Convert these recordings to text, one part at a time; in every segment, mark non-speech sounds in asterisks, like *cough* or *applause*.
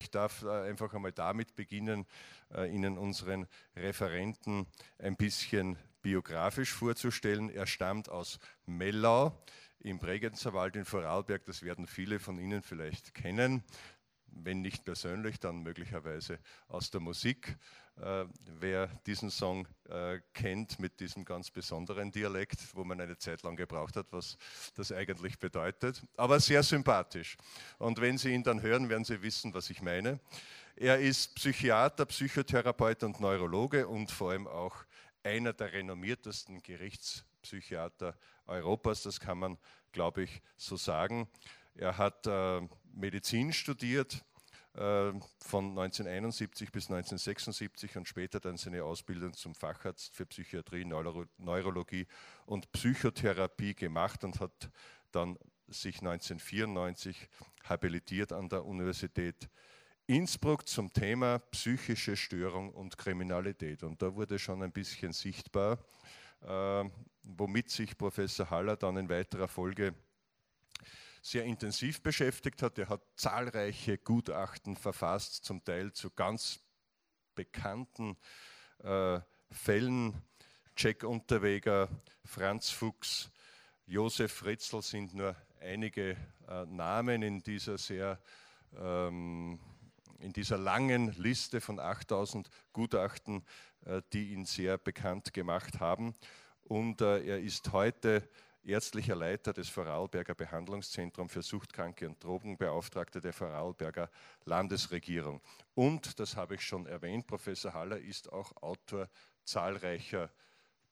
Ich darf äh, einfach einmal damit beginnen, äh, Ihnen unseren Referenten ein bisschen biografisch vorzustellen. Er stammt aus Mellau im Bregenzerwald in Vorarlberg. Das werden viele von Ihnen vielleicht kennen wenn nicht persönlich, dann möglicherweise aus der Musik. Äh, wer diesen Song äh, kennt mit diesem ganz besonderen Dialekt, wo man eine Zeit lang gebraucht hat, was das eigentlich bedeutet, aber sehr sympathisch. Und wenn Sie ihn dann hören, werden Sie wissen, was ich meine. Er ist Psychiater, Psychotherapeut und Neurologe und vor allem auch einer der renommiertesten Gerichtspsychiater Europas, das kann man, glaube ich, so sagen. Er hat äh, Medizin studiert äh, von 1971 bis 1976 und später dann seine Ausbildung zum Facharzt für Psychiatrie, Neuro Neurologie und Psychotherapie gemacht und hat dann sich 1994 habilitiert an der Universität Innsbruck zum Thema psychische Störung und Kriminalität. Und da wurde schon ein bisschen sichtbar, äh, womit sich Professor Haller dann in weiterer Folge sehr intensiv beschäftigt hat. Er hat zahlreiche Gutachten verfasst, zum Teil zu ganz bekannten äh, Fällen. Jack Unterweger, Franz Fuchs, Josef Fritzl sind nur einige äh, Namen in dieser sehr ähm, in dieser langen Liste von 8000 Gutachten, äh, die ihn sehr bekannt gemacht haben. Und äh, er ist heute ärztlicher Leiter des Vorarlberger Behandlungszentrums für Suchtkranke und Drogenbeauftragter der Vorarlberger Landesregierung. Und, das habe ich schon erwähnt, Professor Haller ist auch Autor zahlreicher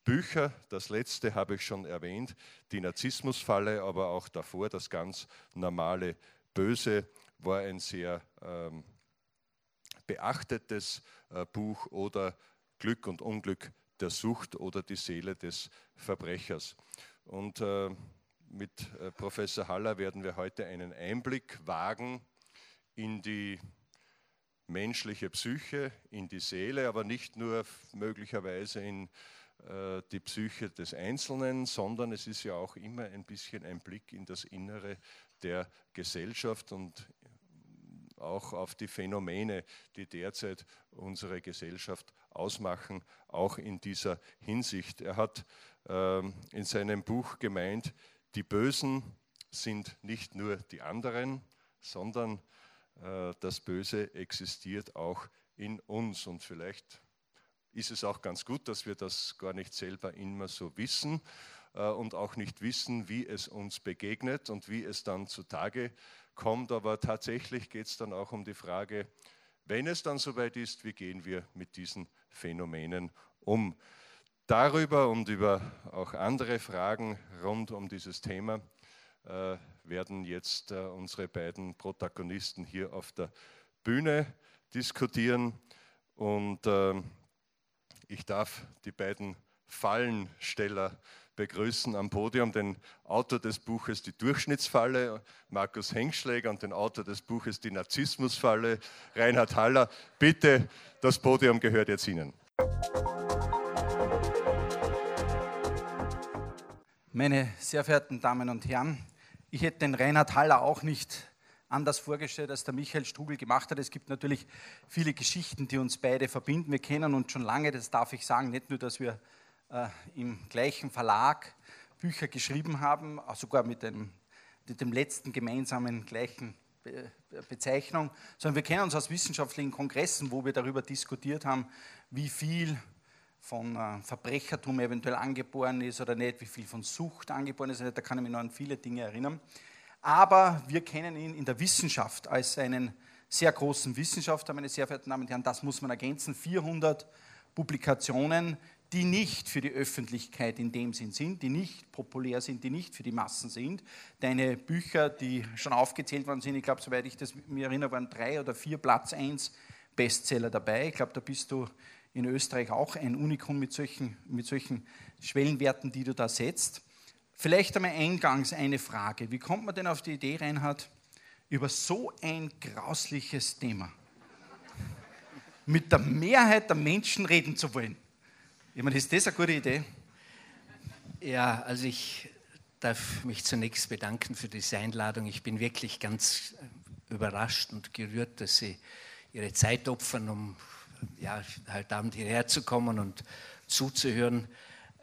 Bücher. Das letzte habe ich schon erwähnt, die Narzissmusfalle, aber auch davor das ganz normale Böse war ein sehr ähm, beachtetes äh, Buch oder Glück und Unglück der Sucht oder die Seele des Verbrechers. Und äh, mit äh, Professor Haller werden wir heute einen Einblick wagen in die menschliche Psyche, in die Seele, aber nicht nur möglicherweise in äh, die Psyche des Einzelnen, sondern es ist ja auch immer ein bisschen ein Blick in das Innere der Gesellschaft und auch auf die Phänomene, die derzeit unsere Gesellschaft ausmachen, auch in dieser Hinsicht. Er hat in seinem Buch gemeint, die Bösen sind nicht nur die anderen, sondern äh, das Böse existiert auch in uns. Und vielleicht ist es auch ganz gut, dass wir das gar nicht selber immer so wissen äh, und auch nicht wissen, wie es uns begegnet und wie es dann zutage kommt. Aber tatsächlich geht es dann auch um die Frage, wenn es dann soweit ist, wie gehen wir mit diesen Phänomenen um? Darüber und über auch andere Fragen rund um dieses Thema äh, werden jetzt äh, unsere beiden Protagonisten hier auf der Bühne diskutieren. Und äh, ich darf die beiden Fallensteller begrüßen am Podium, den Autor des Buches Die Durchschnittsfalle, Markus Hengschläger, und den Autor des Buches Die Narzissmusfalle, Reinhard Haller. Bitte, das Podium gehört jetzt Ihnen. Meine sehr verehrten Damen und Herren, ich hätte den Reinhard Haller auch nicht anders vorgestellt, als der Michael Strugel gemacht hat. Es gibt natürlich viele Geschichten, die uns beide verbinden. Wir kennen uns schon lange, das darf ich sagen, nicht nur, dass wir äh, im gleichen Verlag Bücher geschrieben haben, sogar mit dem, mit dem letzten gemeinsamen gleichen Be Bezeichnung, sondern wir kennen uns aus wissenschaftlichen Kongressen, wo wir darüber diskutiert haben, wie viel von äh, Verbrechertum eventuell angeboren ist oder nicht, wie viel von Sucht angeboren ist. Da kann ich mich noch an viele Dinge erinnern. Aber wir kennen ihn in der Wissenschaft als einen sehr großen Wissenschaftler, meine sehr verehrten Damen und Herren. Das muss man ergänzen. 400 Publikationen, die nicht für die Öffentlichkeit in dem Sinn sind, die nicht populär sind, die nicht für die Massen sind. Deine Bücher, die schon aufgezählt worden sind, ich glaube, soweit ich das mir erinnere, waren drei oder vier Platz 1 Bestseller dabei. Ich glaube, da bist du in Österreich auch ein Unikum mit solchen, mit solchen Schwellenwerten, die du da setzt. Vielleicht einmal eingangs eine Frage. Wie kommt man denn auf die Idee, Reinhard, über so ein grausliches Thema mit der Mehrheit der Menschen reden zu wollen? Ich meine, ist das eine gute Idee? Ja, also ich darf mich zunächst bedanken für diese Einladung. Ich bin wirklich ganz überrascht und gerührt, dass Sie Ihre Zeit opfern, um ja, heute Abend hierher zu kommen und zuzuhören.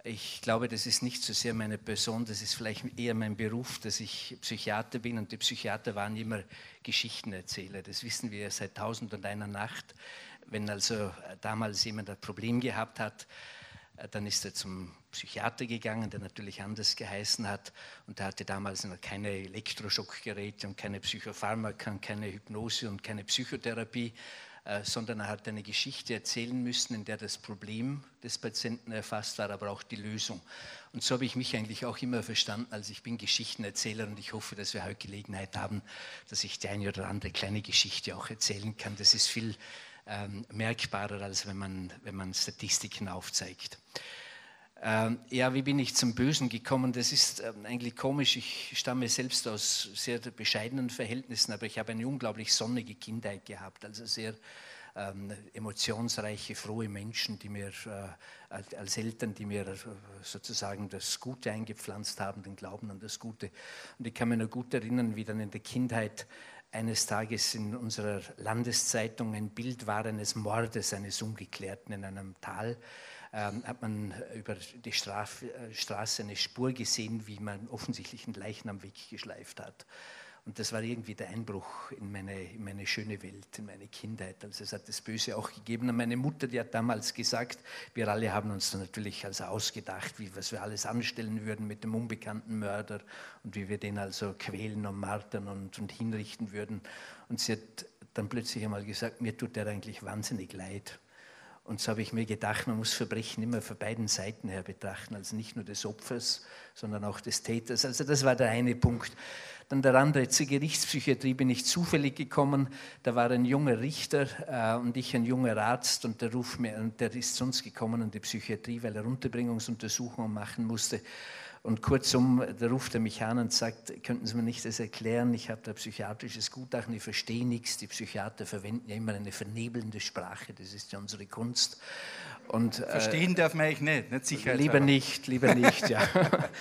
Ich glaube, das ist nicht so sehr meine Person, das ist vielleicht eher mein Beruf, dass ich Psychiater bin und die Psychiater waren immer Geschichtenerzähler. Das wissen wir seit tausend und einer Nacht. Wenn also damals jemand ein Problem gehabt hat, dann ist er zum Psychiater gegangen, der natürlich anders geheißen hat. Und der hatte damals noch keine Elektroschockgeräte und keine Psychopharmaka, keine Hypnose und keine Psychotherapie, äh, sondern er hat eine Geschichte erzählen müssen, in der das Problem des Patienten erfasst war, aber auch die Lösung. Und so habe ich mich eigentlich auch immer verstanden, als ich bin Geschichtenerzähler und ich hoffe, dass wir heute Gelegenheit haben, dass ich die eine oder andere kleine Geschichte auch erzählen kann. Das ist viel ähm, merkbarer, als wenn man, wenn man Statistiken aufzeigt. Ähm, ja, wie bin ich zum Bösen gekommen? Das ist ähm, eigentlich komisch. Ich stamme selbst aus sehr bescheidenen Verhältnissen, aber ich habe eine unglaublich sonnige Kindheit gehabt, also sehr ähm, emotionsreiche, frohe Menschen, die mir äh, als Eltern, die mir äh, sozusagen das Gute eingepflanzt haben, den Glauben an das Gute. Und ich kann mich noch gut erinnern, wie dann in der Kindheit eines Tages in unserer Landeszeitung ein Bild war eines Mordes, eines Ungeklärten in einem Tal. Ähm, hat man über die Straf äh, Straße eine Spur gesehen, wie man offensichtlich einen Leichnam weggeschleift hat. Und das war irgendwie der Einbruch in meine, in meine schöne Welt, in meine Kindheit. Also es hat das Böse auch gegeben. Und meine Mutter, die hat damals gesagt, wir alle haben uns natürlich also ausgedacht, wie, was wir alles anstellen würden mit dem unbekannten Mörder und wie wir den also quälen und martern und, und hinrichten würden. Und sie hat dann plötzlich einmal gesagt, mir tut der eigentlich wahnsinnig leid. Und so habe ich mir gedacht, man muss Verbrechen immer von beiden Seiten her betrachten, also nicht nur des Opfers, sondern auch des Täters. Also das war der eine Punkt. Dann der andere, zur Gerichtspsychiatrie bin ich zufällig gekommen. Da war ein junger Richter äh, und ich ein junger Arzt und der, ruf mir, der ist uns gekommen in die Psychiatrie, weil er Unterbringungsuntersuchungen machen musste. Und kurzum, da ruft er mich an und sagt, könnten Sie mir nicht das erklären? Ich habe da psychiatrisches Gutachten, ich verstehe nichts. Die Psychiater verwenden ja immer eine vernebelnde Sprache, das ist ja unsere Kunst. Und, äh, Verstehen äh, darf man eigentlich nicht, nicht sicher. Lieber nicht, lieber nicht, ja.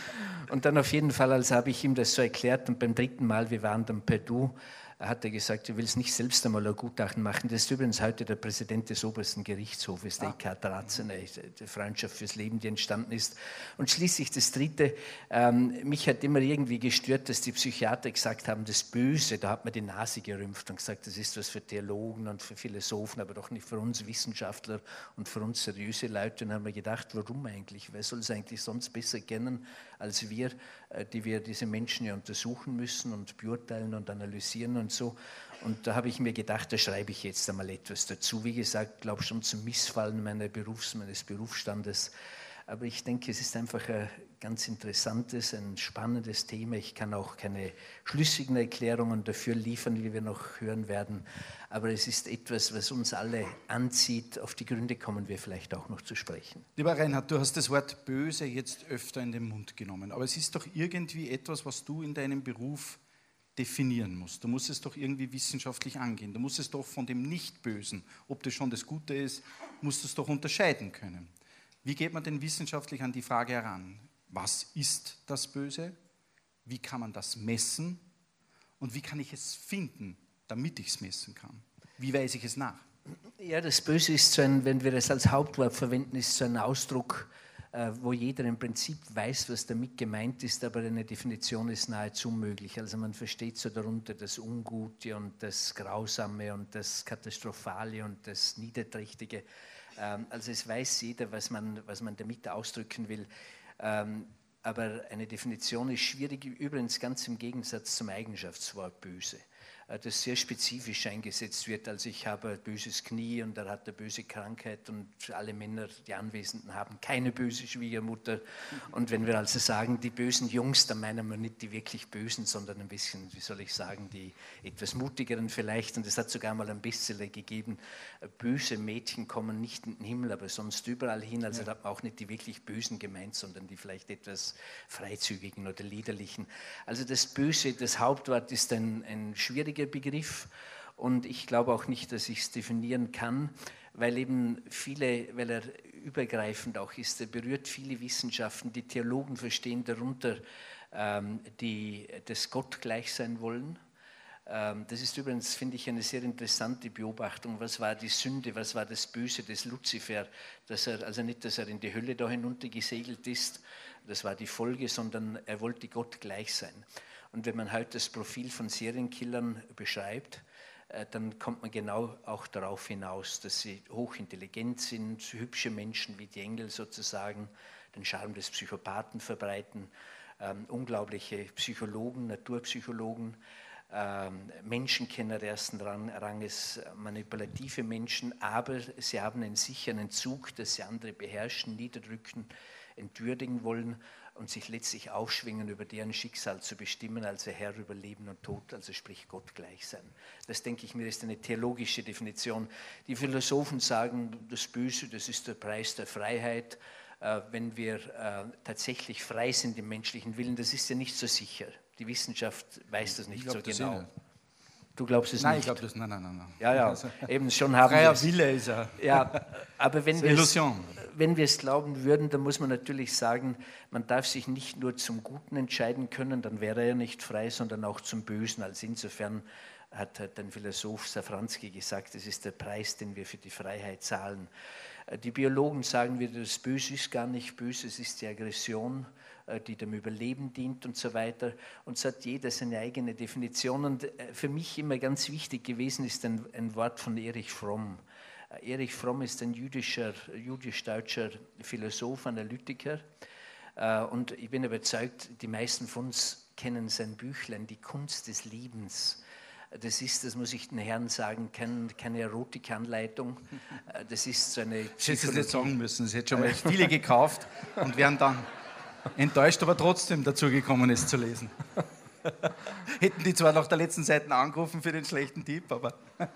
*laughs* und dann auf jeden Fall, als habe ich ihm das so erklärt und beim dritten Mal, wir waren dann per Du, hat er gesagt, du willst nicht selbst einmal ein Gutachten machen. Das ist übrigens heute der Präsident des obersten Gerichtshofes, der Eckhard Ratzene, die Freundschaft fürs Leben, die entstanden ist. Und schließlich das Dritte, ähm, mich hat immer irgendwie gestört, dass die Psychiater gesagt haben, das Böse, da hat man die Nase gerümpft und gesagt, das ist was für Theologen und für Philosophen, aber doch nicht für uns Wissenschaftler und für uns seriöse Leute. Und haben wir gedacht, warum eigentlich? Wer soll es eigentlich sonst besser kennen als wir, äh, die wir diese Menschen ja untersuchen müssen und beurteilen und analysieren und so. Und da habe ich mir gedacht, da schreibe ich jetzt einmal etwas dazu. Wie gesagt, glaube schon zum Missfallen meiner Berufs-, meines Berufsstandes. Aber ich denke, es ist einfach ein ganz interessantes, ein spannendes Thema. Ich kann auch keine schlüssigen Erklärungen dafür liefern, wie wir noch hören werden. Aber es ist etwas, was uns alle anzieht. Auf die Gründe kommen wir vielleicht auch noch zu sprechen. Lieber Reinhard, du hast das Wort böse jetzt öfter in den Mund genommen. Aber es ist doch irgendwie etwas, was du in deinem Beruf definieren musst. Du musst es doch irgendwie wissenschaftlich angehen. Du musst es doch von dem Nicht-Bösen, ob das schon das Gute ist, musst du es doch unterscheiden können. Wie geht man denn wissenschaftlich an die Frage heran? Was ist das Böse? Wie kann man das messen? Und wie kann ich es finden, damit ich es messen kann? Wie weise ich es nach? Ja, das Böse ist so ein, wenn wir es als Hauptwort verwenden, ist so ein Ausdruck, äh, wo jeder im Prinzip weiß, was damit gemeint ist, aber eine Definition ist nahezu unmöglich. Also man versteht so darunter das Ungute und das Grausame und das Katastrophale und das Niederträchtige. Ähm, also es weiß jeder, was man, was man damit ausdrücken will. Ähm, aber eine Definition ist schwierig, übrigens ganz im Gegensatz zum Eigenschaftswort böse. Äh, das sehr spezifisch eingesetzt wird. Also ich habe ein böses Knie und er hat eine böse Krankheit und alle Männer, die Anwesenden, haben keine böse Schwiegermutter. Und wenn wir also sagen, die bösen Jungs, dann meinen wir nicht die wirklich bösen, sondern ein bisschen, wie soll ich sagen, die etwas mutigeren vielleicht. Und es hat sogar mal ein Bestseller gegeben, böse Mädchen kommen nicht in den Himmel, aber sonst überall hin. Also ja. da hat man auch nicht die wirklich Bösen gemeint, sondern die vielleicht etwas freizügigen oder liederlichen. Also das Böse, das Hauptwort ist ein, ein schwieriger Begriff und ich glaube auch nicht, dass ich es definieren kann, weil eben viele, weil er übergreifend auch ist, er berührt viele Wissenschaften. Die Theologen verstehen darunter ähm, die das Gott gleich sein wollen. Ähm, das ist übrigens, finde ich, eine sehr interessante Beobachtung. Was war die Sünde, was war das Böse des Luzifer? Dass er, also nicht, dass er in die Hölle da hinunter gesegelt ist, das war die Folge, sondern er wollte Gott gleich sein. Und wenn man heute das Profil von Serienkillern beschreibt, äh, dann kommt man genau auch darauf hinaus, dass sie hochintelligent sind, hübsche Menschen wie die Engel sozusagen, den Charme des Psychopathen verbreiten, ähm, unglaubliche Psychologen, Naturpsychologen, Menschenkenner ersten Ranges, manipulative Menschen, aber sie haben einen Zug, dass sie andere beherrschen, niederdrücken, entwürdigen wollen und sich letztlich aufschwingen, über deren Schicksal zu bestimmen, also Herr über Leben und Tod, also sprich Gott gleich sein. Das denke ich mir ist eine theologische Definition. Die Philosophen sagen, das Böse, das ist der Preis der Freiheit. Äh, wenn wir äh, tatsächlich frei sind im menschlichen Willen, das ist ja nicht so sicher. Die Wissenschaft weiß das nicht so genau. Du glaubst es nein, nicht? Nein, ich glaube das, nein, nein, nein. Ja, ja, eben schon haben Freier Wille ist er. Ja, aber wenn wir Illusion wenn wir es glauben würden, dann muss man natürlich sagen, man darf sich nicht nur zum Guten entscheiden können, dann wäre er nicht frei, sondern auch zum Bösen. Also insofern hat ein Philosoph Safranski gesagt, das ist der Preis, den wir für die Freiheit zahlen. Äh, die Biologen sagen wieder, das Böse ist gar nicht böse, es ist die Aggression, die dem Überleben dient und so weiter. Und so hat jeder seine eigene Definition. Und äh, für mich immer ganz wichtig gewesen ist ein, ein Wort von Erich Fromm. Erich Fromm ist ein jüdischer, jüdisch-deutscher Philosoph, Analytiker. Äh, und ich bin überzeugt, die meisten von uns kennen sein Büchlein, Die Kunst des Liebens. Das ist, das muss ich den Herren sagen, kein, keine Erotikanleitung. *laughs* Äh, das ist so eine. Ich hätte es nicht sagen müssen. Es hätte schon mal viele gekauft und wären dann enttäuscht, aber trotzdem dazu gekommen, es zu lesen. *laughs* Hätten die zwar nach der letzten Seite angerufen für den schlechten Tipp, aber. *laughs*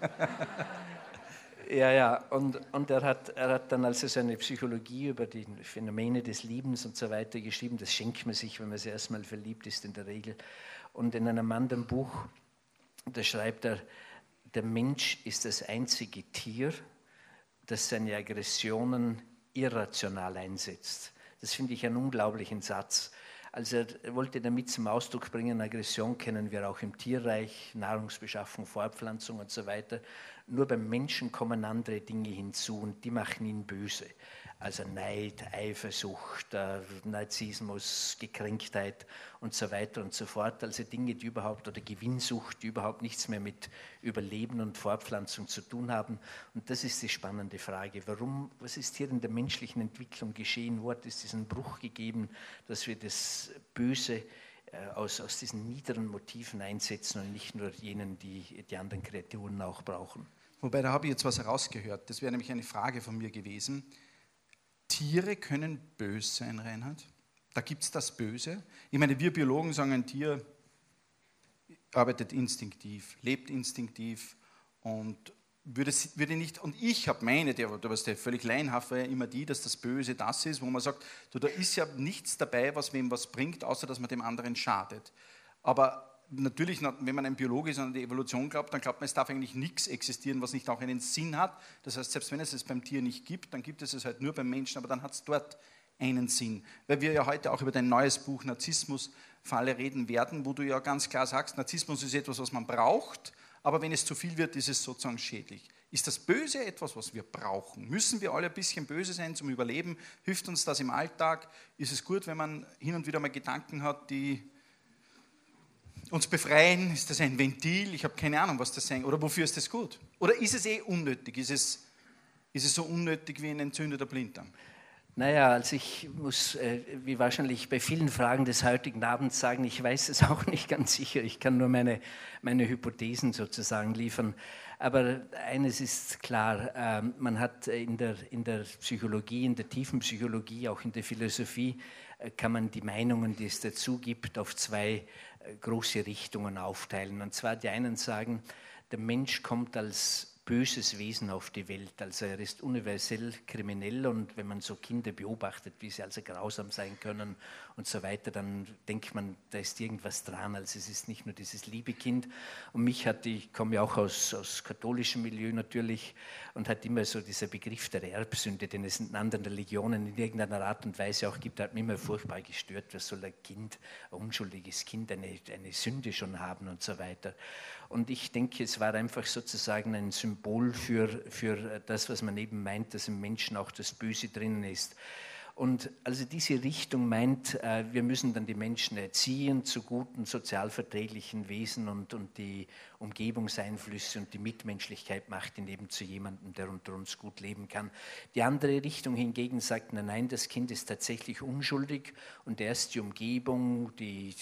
Ja, ja, und, und er, hat, er hat dann also seine Psychologie über die Phänomene des Liebens und so weiter geschrieben. Das schenkt man sich, wenn man sich erstmal verliebt ist, in der Regel. Und in einem anderen Buch, da schreibt er, der Mensch ist das einzige Tier, das seine Aggressionen irrational einsetzt. Das finde ich einen unglaublichen Satz. Also er wollte damit zum Ausdruck bringen, Aggression kennen wir auch im Tierreich, Nahrungsbeschaffung, Fortpflanzung und so weiter. Nur beim Menschen kommen andere Dinge hinzu und die machen ihn böse. Also Neid, Eifersucht, äh, Narzissmus, Gekränktheit und so weiter und so fort. Also Dinge, die überhaupt, oder Gewinnsucht, die überhaupt nichts mehr mit Überleben und Fortpflanzung zu tun haben. Und das ist die spannende Frage. Warum, was ist hier in der menschlichen Entwicklung geschehen? Wo hat es diesen Bruch gegeben, dass wir das Böse äh, aus, aus diesen niederen Motiven einsetzen und nicht nur jenen, die die anderen Kreaturen auch brauchen. Wobei, da habe ich jetzt was herausgehört. Das wäre nämlich eine Frage von mir gewesen. Tiere können böse sein, Reinhard? Da gibt es das Böse. Ich meine, wir Biologen sagen, ein Tier arbeitet instinktiv, lebt instinktiv und würde, würde nicht, und ich habe meine, der, der, der völlig laienhaft war ja immer die, dass das Böse das ist, wo man sagt, du, da ist ja nichts dabei, was wem was bringt, außer dass man dem anderen schadet. Aber natürlich, wenn man ein Biologe ist und an die Evolution glaubt, dann glaubt man, es darf eigentlich nichts existieren, was nicht auch einen Sinn hat. Das heißt, selbst wenn es es beim Tier nicht gibt, dann gibt es es halt nur beim Menschen, aber dann hat es dort einen Sinn. Weil wir ja heute auch über dein neues Buch Narzissmus Falle reden werden, wo du ja ganz klar sagst, Narzissmus ist etwas, was man braucht, aber wenn es zu viel wird, ist es sozusagen schädlich. Ist das Böse etwas, was wir brauchen? Müssen wir alle ein bisschen böse sein zum Überleben? Hilft uns das im Alltag? Ist es gut, wenn man hin und wieder mal Gedanken hat, die uns befreien? Ist das ein Ventil? Ich habe keine Ahnung, was das sein Oder wofür ist das gut? Oder ist es eh unnötig? Ist es, ist es so unnötig wie ein entzündeter Blinddarm? Naja, also ich muss, äh, wie wahrscheinlich bei vielen Fragen des heutigen Abends sagen, ich weiß es *laughs* auch nicht ganz sicher. Ich kann nur meine, meine Hypothesen sozusagen liefern. Aber eines ist klar, ähm, man hat in der, in der Psychologie, in der tiefen Psychologie, auch in der Philosophie, äh, kann man die Meinungen, die es dazu gibt, auf zwei äh, große Richtungen aufteilen. Und zwar die einen sagen, der Mensch kommt als böses Wesen auf die Welt. Also er ist universell kriminell und wenn man so Kinder beobachtet, wie sie also grausam sein können und so weiter, dann denkt man, da ist irgendwas dran. Also es ist nicht nur dieses liebe Kind. Und mich hat, ich komme ja auch aus, aus katholischem Milieu natürlich und hat immer so dieser Begriff der Erbsünde, den es in anderen Religionen in irgendeiner Art und Weise auch gibt, hat mich immer furchtbar gestört. Was soll ein Kind, ein unschuldiges Kind, eine, eine Sünde schon haben und so weiter. Und ich denke, es war einfach sozusagen ein Symbol für, für das, was man eben meint, dass im Menschen auch das Böse drinnen ist. Und also diese Richtung meint, äh, wir müssen dann die Menschen erziehen zu guten sozialverträglichen Wesen und, und die Umgebungseinflüsse und die Mitmenschlichkeit macht ihn eben zu jemandem, der unter uns gut leben kann. Die andere Richtung hingegen sagt, nein, nein, das Kind ist tatsächlich unschuldig und erst die Umgebung, die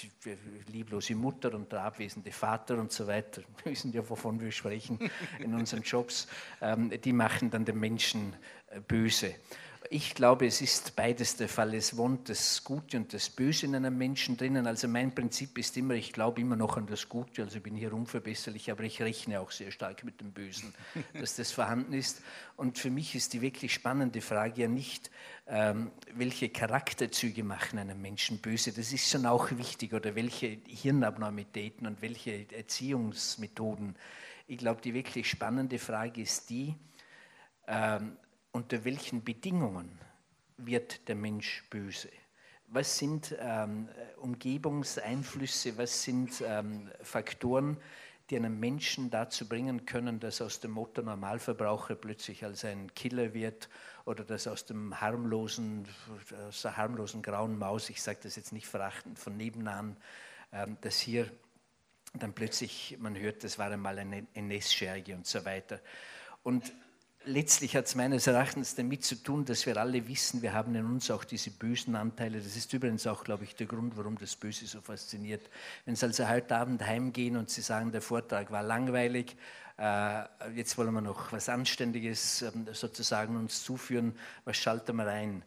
lieblose Mutter und der abwesende Vater und so weiter, *laughs* wir wissen ja, wovon wir sprechen in unseren Jobs, ähm, die machen dann den Menschen äh, böse. Ich glaube, es ist beides der Fall. Es wohnt das Gute und das Böse in einem Menschen drinnen. Also mein Prinzip ist immer, ich glaube immer noch an das Gute, also bin hier unverbesserlich, aber ich rechne auch sehr stark mit dem Bösen, *laughs* dass das vorhanden ist. Und für mich ist die wirklich spannende Frage ja nicht, ähm, welche Charakterzüge machen einen Menschen böse. Das ist schon auch wichtig. Oder welche Hirnabnormitäten und welche Erziehungsmethoden. Ich glaube, die wirklich spannende Frage ist die, ähm, unter welchen Bedingungen wird der Mensch böse? Was sind ähm, Umgebungseinflüsse, was sind ähm, Faktoren, die einen Menschen dazu bringen können, dass aus dem Motto Normalverbraucher plötzlich als ein Killer wird oder dass aus dem harmlosen, aus der harmlosen grauen Maus, ich sage das jetzt nicht verachtend von nebenan, ähm, dass hier dann plötzlich man hört, das war einmal eine NS-Scherge und so weiter. Und letztlich hat es meines Erachtens damit zu tun, dass wir alle wissen, wir haben in uns auch diese bösen Anteile. Das ist übrigens auch, glaube ich, der Grund, warum das Böse so fasziniert. Wenn Sie also heute Abend heimgehen und Sie sagen, der Vortrag war langweilig, äh, jetzt wollen wir noch was Anständiges ähm, sozusagen uns zuführen, was schalten wir rein?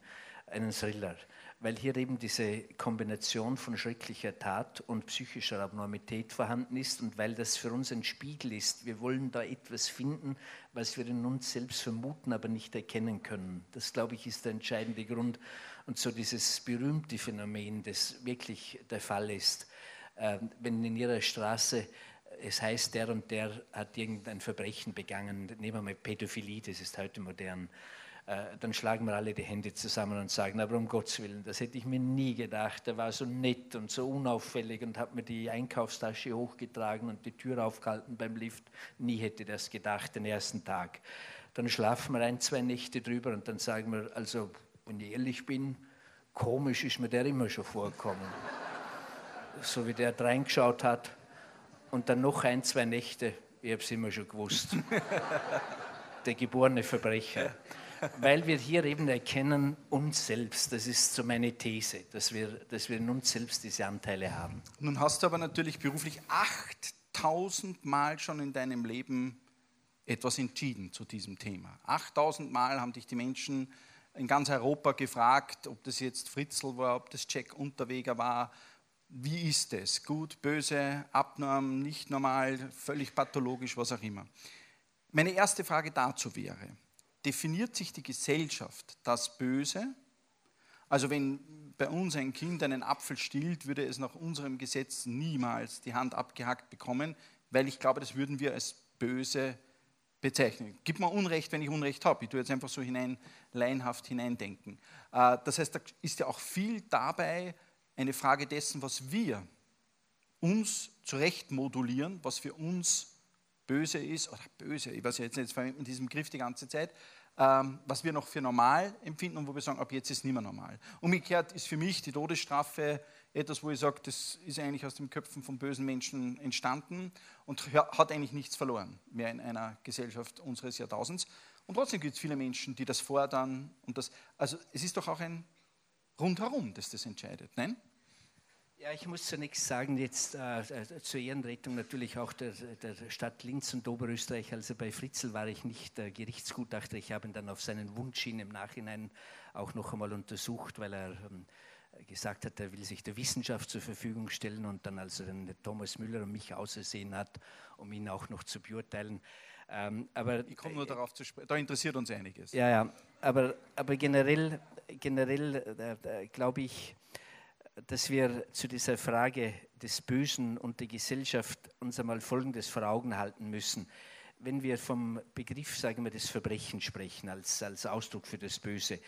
Einen Thriller weil hier eben diese Kombination von schrecklicher Tat und psychischer Abnormität vorhanden ist und weil das für uns ein Spiegel ist. Wir wollen da etwas finden, was wir in uns selbst vermuten, aber nicht erkennen können. Das, glaube ich, ist der entscheidende Grund. Und so dieses berühmte Phänomen, das wirklich der Fall ist, ähm, wenn in Ihrer Straße es heißt, der und der hat irgendein Verbrechen begangen, nehmen wir mal Pädophilie, das ist heute modern äh, dann schlagen wir alle die Hände zusammen und sagen, aber um Gottes Willen, das hätte ich mir nie gedacht. Er war so nett und so unauffällig und hat mir die Einkaufstasche hochgetragen und die Tür aufgehalten beim Lift. Nie hätte das gedacht, den ersten Tag. Dann schlafen wir ein, zwei Nächte drüber und dann sagen wir, also, wenn ich ehrlich bin, komisch ist mir der immer schon vorgekommen. so wie der reingeschaut hat. Und dann noch ein, zwei Nächte, ich habe es immer schon gewusst. *laughs* der geborene Verbrecher weil wir hier eben erkennen, uns selbst, das ist so meine These, dass wir, dass wir in uns selbst diese Anteile haben. Nun hast du aber natürlich beruflich 8000 Mal schon in deinem Leben etwas entschieden zu diesem Thema. 8000 Mal haben dich die Menschen in ganz Europa gefragt, ob das jetzt Fritzl war, ob das Jack Unterweger war. Wie ist es? Gut, böse, abnorm, nicht normal, völlig pathologisch, was auch immer. Meine erste Frage dazu wäre, definiert sich die Gesellschaft das Böse. Also wenn bei uns ein Kind einen Apfel stillt, würde es nach unserem Gesetz niemals die Hand abgehackt bekommen, weil ich glaube, das würden wir als böse bezeichnen. Gib mir Unrecht, wenn ich Unrecht habe. Ich tue jetzt einfach so hinein, laienhaft hineindenken. Äh, das heißt, da ist ja auch viel dabei eine Frage dessen, was wir uns zurecht modulieren, was für uns böse ist, oder böse, ich weiß jetzt nicht, jetzt verwendet man diesen Begriff die ganze Zeit, ähm, was wir noch für normal empfinden und wo wir sagen, ab jetzt ist es nicht mehr normal. Umgekehrt ist für mich die Todesstrafe etwas, wo ich sage, das ist eigentlich aus den Köpfen von bösen Menschen entstanden und hat eigentlich nichts verloren mehr in einer Gesellschaft unseres Jahrtausends. Und trotzdem gibt es viele Menschen, die das fordern. Und das, also es ist doch auch ein Rundherum, das das entscheidet. Nein? Ja, ich muss zunächst sagen, jetzt äh, äh, zur Ehrenrettung natürlich auch der, der, Stadt Linz und Oberösterreich. Also bei Fritzl war ich nicht äh, Gerichtsgutachter. Ich habe ihn dann auf seinen Wunsch hin im Nachhinein auch noch einmal untersucht, weil er ähm, gesagt hat, er will sich der Wissenschaft zur Verfügung stellen und dann also den Thomas Müller und mich ausersehen hat, um ihn auch noch zu beurteilen. Ähm, aber, ich komme nur darauf zu sprechen, da interessiert uns einiges. Ja, ja, aber, aber generell, generell äh, äh, glaube ich, dass wir zu dieser Frage des Bösen und der Gesellschaft uns einmal Folgendes vor Augen halten müssen. Wenn wir vom Begriff, sagen wir, des Verbrechens sprechen, als, als Ausdruck für das Böse,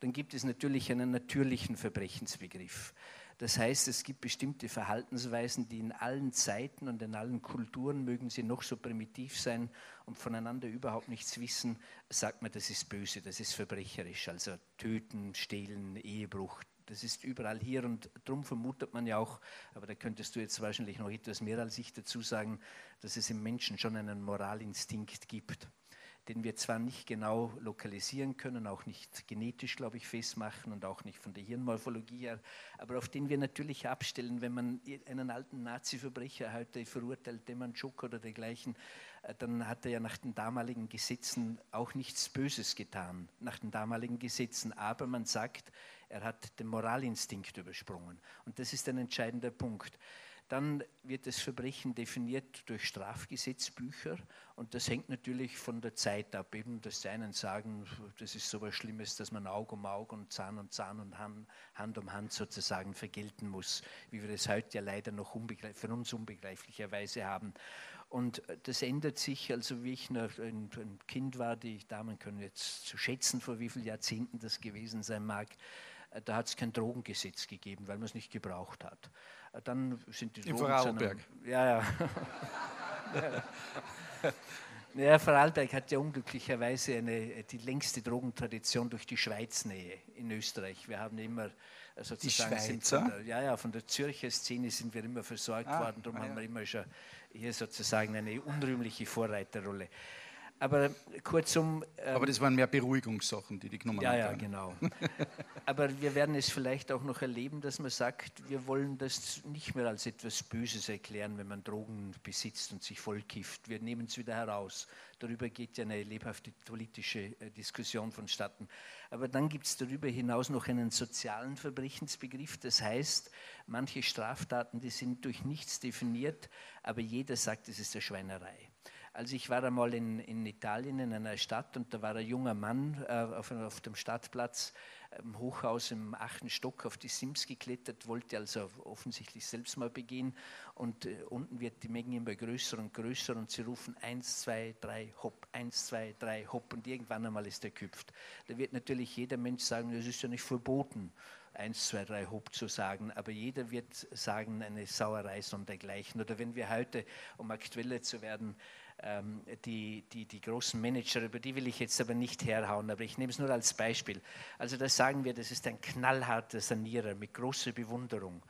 dann gibt es natürlich einen natürlichen Verbrechensbegriff. Das heißt, es gibt bestimmte Verhaltensweisen, die in allen Zeiten und in allen Kulturen, mögen sie noch so primitiv sein und voneinander überhaupt nichts wissen, sagt man, das ist böse, das ist verbrecherisch. Also töten, stehlen, Ehebruch, das ist überall hier und darum vermutet man ja auch, aber da könntest du jetzt wahrscheinlich noch etwas mehr als ich dazu sagen, dass es im Menschen schon einen Moralinstinkt gibt den wir zwar nicht genau lokalisieren können, auch nicht genetisch, glaube ich, festmachen und auch nicht von der Hirnmorphologie her, aber auf den wir natürlich abstellen, wenn man einen alten Nazi-Verbrecher heute verurteilt, Demanschuk oder dergleichen, äh, dann hat er ja nach den damaligen Gesetzen auch nichts Böses getan, nach den damaligen Gesetzen, aber man sagt, er hat den Moralinstinkt übersprungen. Und das ist ein entscheidender Punkt. Dann wird das Verbrechen definiert durch Strafgesetzbücher und das hängt natürlich von der Zeit ab. Eben, dass die einen sagen, das ist so etwas Schlimmes, dass man Auge um Auge und Zahn um Zahn und Hand um Hand sozusagen vergelten muss, wie wir das heute ja leider noch für uns unbegreiflicherweise haben. Und das ändert sich, also wie ich noch ein, Kind war, die Damen können jetzt zu schätzen, vor wie vielen Jahrzehnten das gewesen sein mag, äh, da hat es kein Drogengesetz gegeben, weil man es nicht gebraucht hat. Äh, dann sind die Im Vorarlberg. Ja, ja. *laughs* ja, Vorarlberg hat ja unglücklicherweise eine, die längste Drogentradition durch die Schweiznähe in Österreich. Wir haben immer äh, sozusagen... Die Schweizer? Der, ja, ja, von der Zürcher Szene sind wir immer versorgt ah, worden. Darum ah, ja. haben wir immer schon hier sozusagen eine unrühmliche Vorreiterrolle. Aber kurzum. Ähm, Aber das waren mehr Beruhigungssachen, die die genommen haben. Ja, ja, genau. *laughs* Aber wir werden es vielleicht auch noch erleben, dass man sagt, wir wollen das nicht mehr als etwas Böses erklären, wenn man Drogen besitzt und sich vollkifft. Wir nehmen es wieder heraus. Darüber geht ja eine lebhafte politische äh, Diskussion vonstatten. Aber dann gibt es darüber hinaus noch einen sozialen Verbrechensbegriff. Das heißt, manche Straftaten, die sind durch nichts definiert, aber jeder sagt, es ist eine Schweinerei. Also ich war einmal in, in Italien in einer Stadt und da war ein junger Mann äh, auf, auf, dem Stadtplatz im Hochhaus im achten Stock auf die Sims geklettert, wollte also offensichtlich selbst mal begehen und äh, unten wird die Menge immer größer und größer und sie rufen 1, 2, 3, hopp, 1, 2, 3, hopp und irgendwann einmal ist er geküpft. Da wird natürlich jeder Mensch sagen, das ist ja nicht verboten. 1, 2, 3 Hopp zu sagen, aber jeder wird sagen, eine Sauerei sondergleichen. Oder wenn wir heute, um aktueller zu werden, ähm, die, die, die großen Manager, über die will ich jetzt aber nicht herhauen, aber ich nehme es nur als Beispiel. Also da sagen wir, das ist ein knallharter Sanierer mit großer Bewunderung.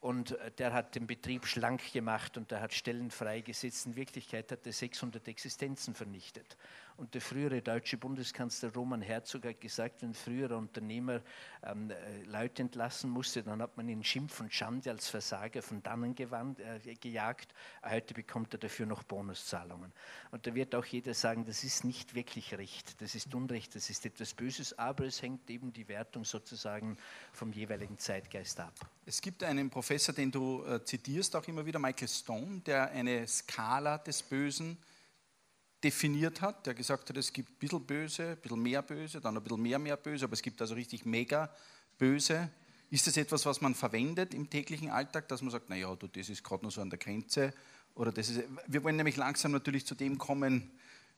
Und äh, der hat den Betrieb schlank gemacht und der hat Stellen freigesetzt. In Wirklichkeit hat er 600 Existenzen vernichtet. Und der frühere deutsche Bundeskanzler Roman Herzog hat gesagt, wenn früherer Unternehmer ähm, äh, Leute entlassen musste, dann hat man ihn Schimpf und Schande als Versager von dannen gewandt, äh, gejagt. Heute bekommt er dafür noch Bonuszahlungen. Und da wird auch jeder sagen, das ist nicht wirklich Recht, das ist Unrecht, das ist etwas Böses, aber es hängt eben die Wertung sozusagen vom jeweiligen Zeitgeist ab. Es gibt einen Professor, den du äh, zitierst, auch immer wieder, Michael Stone, der eine Skala des Bösen definiert hat, der gesagt hat, es gibt ein bisschen böse, ein bisschen mehr böse, dann ein bisschen mehr, mehr böse, aber es gibt also richtig mega böse. Ist das etwas, was man verwendet im täglichen Alltag, dass man sagt, naja, du, das ist gerade noch so an der Grenze? Oder das ist, wir wollen nämlich langsam natürlich zu dem kommen,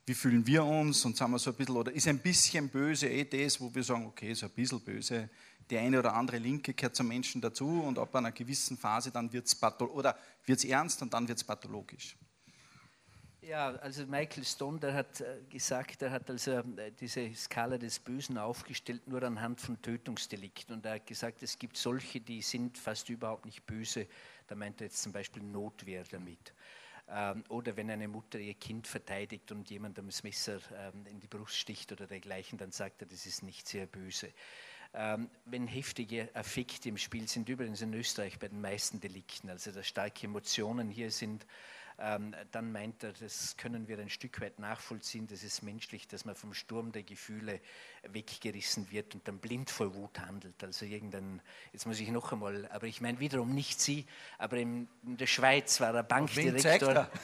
wie fühlen wir uns und sagen wir so ein bisschen, oder ist ein bisschen böse eh das, wo wir sagen, okay, so ein bisschen böse, die eine oder andere Linke gehört zum Menschen dazu und ab einer gewissen Phase dann wird es ernst und dann wird es pathologisch. Ja, also Michael Stone, der hat äh, gesagt, er hat also äh, diese Skala des Bösen aufgestellt nur anhand von Tötungsdelikten. Und er hat gesagt, es gibt solche, die sind fast überhaupt nicht böse. Da meint er jetzt zum Beispiel Notwehr damit. Ähm, oder wenn eine Mutter ihr Kind verteidigt und jemandem das Messer ähm, in die Brust sticht oder dergleichen, dann sagt er, das ist nicht sehr böse. Ähm, wenn heftige Affekte im Spiel sind, übrigens in Österreich bei den meisten Delikten, also dass starke Emotionen hier sind, dann meint er, das können wir ein Stück weit nachvollziehen, das ist menschlich, dass man vom Sturm der Gefühle weggerissen wird und dann blind vor Wut handelt. Also irgendein, jetzt muss ich noch einmal, aber ich meine wiederum nicht Sie, aber in, in der Schweiz war er Bankdirektor. *laughs*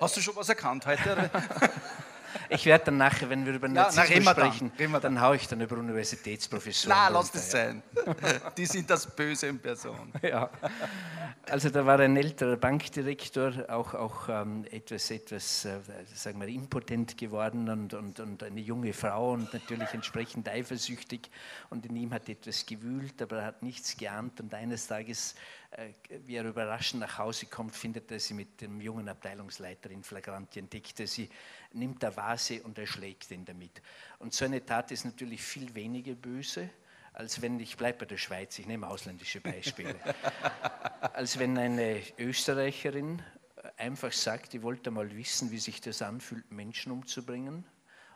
Hast du schon was erkannt heute? *laughs* Ich werde dann nachher, wenn wir über Narzissmus ja, sprechen, dann, dann haue ich dann über Universitätsprofessoren. Na, lass das sein. *laughs* Die sind das Böse in Person. *laughs* Ja. Also da war ein älterer Bankdirektor auch, auch ähm, etwas, etwas äh, sagen wir, impotent geworden und, und, und eine junge Frau und natürlich entsprechend eifersüchtig. Und in ihm hat etwas gewühlt, aber er hat nichts geahnt. Und eines Tages wie er überraschend nach Hause kommt, findet er sie mit dem jungen Abteilungsleiter in Flagranti, entdeckt er sie, nimmt der Vase und erschlägt ihn damit. Und so eine Tat ist natürlich viel weniger böse, als wenn, ich bleibe bei der Schweiz, ich nehme ausländische Beispiele, *laughs* als wenn eine Österreicherin einfach sagt, ich wollte mal wissen, wie sich das anfühlt, Menschen umzubringen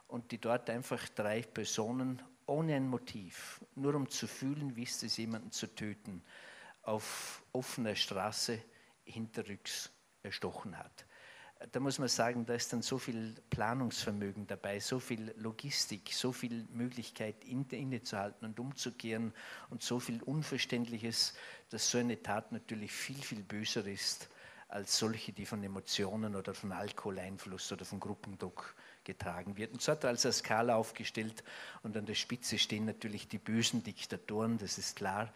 und die dort einfach drei Personen ohne ein Motiv, nur um zu fühlen, wie ist es, jemanden zu töten, auf offener Straße hinterrücks erstochen hat. Da muss man sagen, da ist dann so viel Planungsvermögen dabei, so viel Logistik, so viel Möglichkeit innezuhalten und umzukehren und so viel Unverständliches, dass so eine Tat natürlich viel, viel böser ist als solche, die von Emotionen oder von Alkoholeinfluss oder von Gruppendruck getragen wird. Und so hat er also eine Skala aufgestellt und an der Spitze stehen natürlich die bösen Diktatoren, das ist klar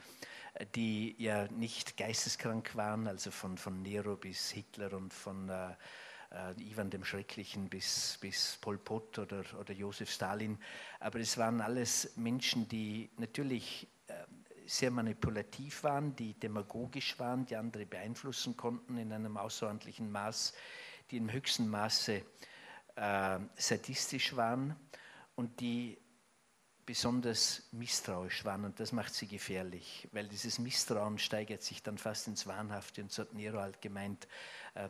die ja nicht geisteskrank waren, also von, von Nero bis Hitler und von äh, äh, Ivan dem Schrecklichen bis, bis Pol Pot oder, oder Josef Stalin. Aber es waren alles Menschen, die natürlich äh, sehr manipulativ waren, die demagogisch waren, die andere beeinflussen konnten in einem außerordentlichen Maß, die im höchsten Maße äh, sadistisch waren und die besonders misstrauisch waren und das macht sie gefährlich, weil dieses Misstrauen steigert sich dann fast ins Wahnhafte und so hat Nero halt gemeint, äh,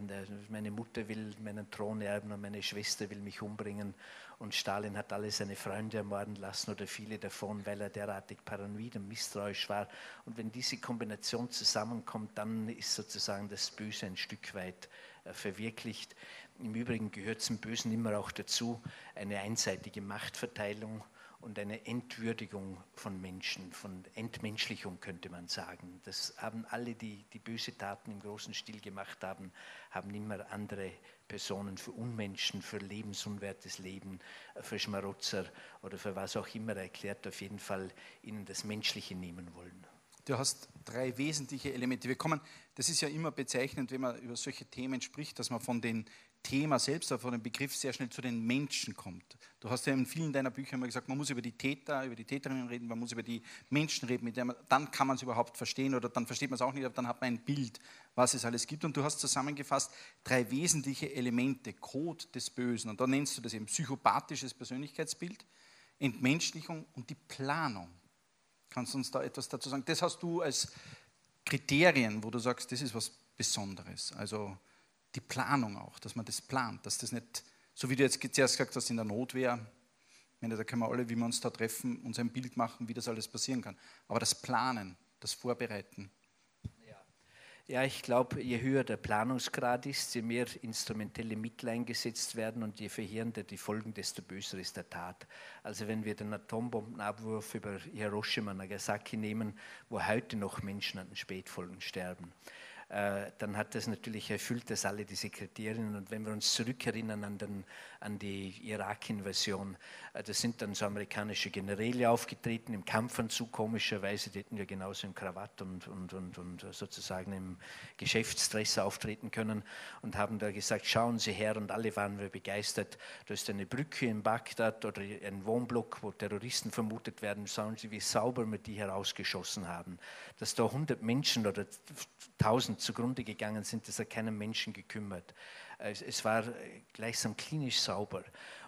meine Mutter will meinen Thron erben und meine Schwester will mich umbringen und Stalin hat alle seine Freunde ermorden lassen oder viele davon, weil er derartig paranoid und misstrauisch war und wenn diese Kombination zusammenkommt, dann ist sozusagen das Böse ein Stück weit äh, verwirklicht. Im Übrigen gehört zum Bösen immer auch dazu eine einseitige Machtverteilung und eine Entwürdigung von Menschen, von Entmenschlichung könnte man sagen. Das haben alle, die die böse Taten im großen Stil gemacht haben, haben immer andere Personen für Unmenschen, für lebensunwertes Leben, für Schmarotzer oder für was auch immer erklärt, auf jeden Fall ihnen das Menschliche nehmen wollen. Du hast drei wesentliche Elemente. Wir kommen, das ist ja immer bezeichnend, wenn man über solche Themen spricht, dass man von den Thema selbst, von dem Begriff sehr schnell zu den Menschen kommt. Du hast ja in vielen deiner Bücher immer gesagt, man muss über die Täter, über die Täterinnen reden, man muss über die Menschen reden, mit man, dann kann man es überhaupt verstehen oder dann versteht man es auch nicht, aber dann hat man ein Bild, was es alles gibt. Und du hast zusammengefasst drei wesentliche Elemente, Code des Bösen. Und da nennst du das eben psychopathisches Persönlichkeitsbild, Entmenschlichung und die Planung. Kannst du uns da etwas dazu sagen? Das hast du als Kriterien, wo du sagst, das ist was Besonderes. Also die Planung auch, dass man das plant, dass das nicht, so wie du jetzt zuerst gesagt hast, in der Notwehr, meine, da können wir alle, wie wir uns da treffen, uns ein Bild machen, wie das alles passieren kann. Aber das Planen, das Vorbereiten. Ja, ich glaube, je höher der Planungsgrad ist, je mehr instrumentelle Mittel eingesetzt werden und je verheerender die Folgen, desto böser ist der Tat. Also wenn wir den Atombombenabwurf über Hiroshima, Nagasaki nehmen, wo heute noch Menschen an den Spätfolgen sterben dann hat das natürlich erfüllt das alle diese Kriterien. Und wenn wir uns zurückerinnern an, den, an die Irak-Invasion, äh, da sind dann so amerikanische Generäle aufgetreten im Kampfanzug, komischerweise, die hätten ja genauso im Krawatt und, und, und, und sozusagen im Geschäftsstress auftreten können und haben da gesagt, schauen Sie her, und alle waren wir begeistert, da ist eine Brücke in Bagdad oder ein Wohnblock, wo Terroristen vermutet werden, schauen Sie, wie sauber wir die herausgeschossen haben. Dass da 100 Menschen oder 1000 zugrunde gegangen sind, das hat keinen Menschen gekümmert. Es war gleichsam klinisch sauber.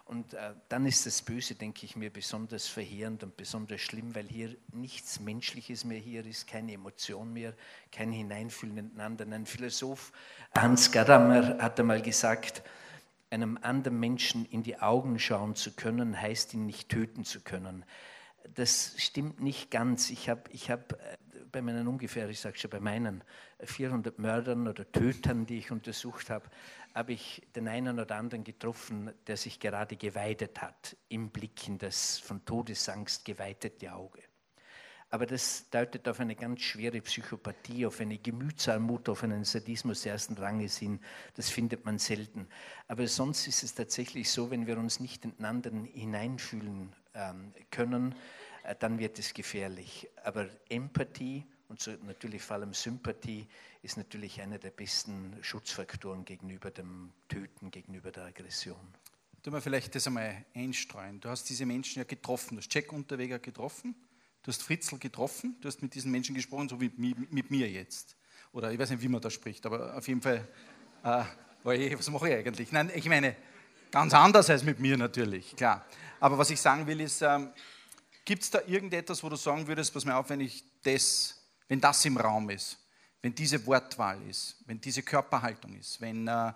Und äh, dann ist das Böse, denke ich mir, besonders verheerend und besonders schlimm, weil hier nichts Menschliches mehr hier ist, keine Emotion mehr, kein Hineinfühlen ineinander. Ein Philosoph, Hans Gadamer, hat einmal gesagt, einem anderen Menschen in die Augen schauen zu können, heißt ihn nicht töten zu können. Das stimmt nicht ganz. Ich habe ich hab äh, bei meinen ungefähr, ich sage schon bei meinen 400 Mördern oder Tötern, die ich untersucht habe, habe ich den einen oder anderen getroffen, der sich gerade geweidet hat, im Blick in das von Todesangst geweitete Auge. Aber das deutet auf eine ganz schwere Psychopathie, auf eine Gemütsarmut, auf einen Sadismus ersten Ranges hin. Das findet man selten. Aber sonst ist es tatsächlich so, wenn wir uns nicht in anderen hineinfühlen ähm, können, dann wird es gefährlich. Aber Empathie und natürlich vor allem Sympathie ist natürlich einer der besten Schutzfaktoren gegenüber dem Töten, gegenüber der Aggression. Du mal vielleicht das einmal einstreuen. Du hast diese Menschen ja getroffen. Du hast Jack Unterweger getroffen, du hast Fritzl getroffen, du hast mit diesen Menschen gesprochen, so wie mit mir jetzt. Oder ich weiß nicht, wie man da spricht, aber auf jeden Fall, äh, was mache ich eigentlich? Nein, ich meine, ganz anders als mit mir natürlich, klar. Aber was ich sagen will, ist, ähm, gibt es da irgendetwas, wo du sagen würdest, pass mir auf, wenn ich das, wenn das im Raum ist, wenn diese Wortwahl ist, wenn diese Körperhaltung ist, wenn, äh,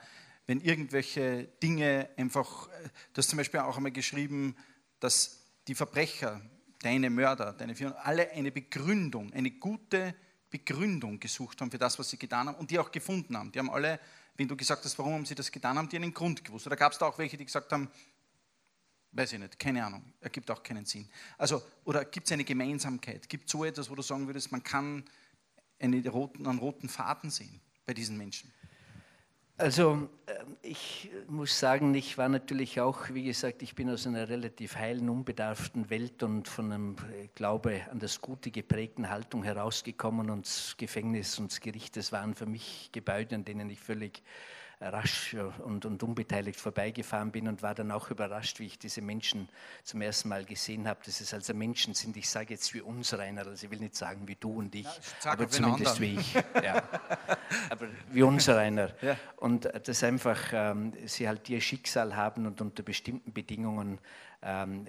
wenn irgendwelche Dinge einfach, äh, du hast zum Beispiel auch einmal geschrieben, dass die Verbrecher, deine Mörder, deine Führer, alle eine Begründung, eine gute Begründung gesucht haben für das, was sie getan haben und die auch gefunden haben. Die haben alle, wenn du gesagt hast, warum haben sie das getan haben, die einen Grund gewusst. Oder gab es da auch welche, die gesagt haben, weiß ich nicht, keine Ahnung, ergibt auch keinen Sinn. Also, oder gibt es eine Gemeinsamkeit? Gibt es so etwas, wo du sagen würdest, man kann einen roten, einen roten Faden sehen bei diesen Menschen? Also ähm, ich muss sagen, ich war natürlich auch, wie gesagt, ich bin aus einer relativ heilen, unbedarften Welt und von einem äh, Glaube an das Gute geprägten Haltung herausgekommen und das Gefängnis und das Gericht, das waren für mich Gebäude, an denen ich völlig rasch und, und unbeteiligt vorbeigefahren bin und war dann auch überrascht, wie ich diese Menschen zum ersten Mal gesehen habe, dass es also Menschen sind, ich sage jetzt wie unsereiner, also ich will nicht sagen wie du und ich, ja, aber zumindest wie ich. Ja. *laughs* aber wie unsereiner. *laughs* Ja. Und äh, dass einfach ähm, sie halt ihr Schicksal haben und unter bestimmten Bedingungen ähm,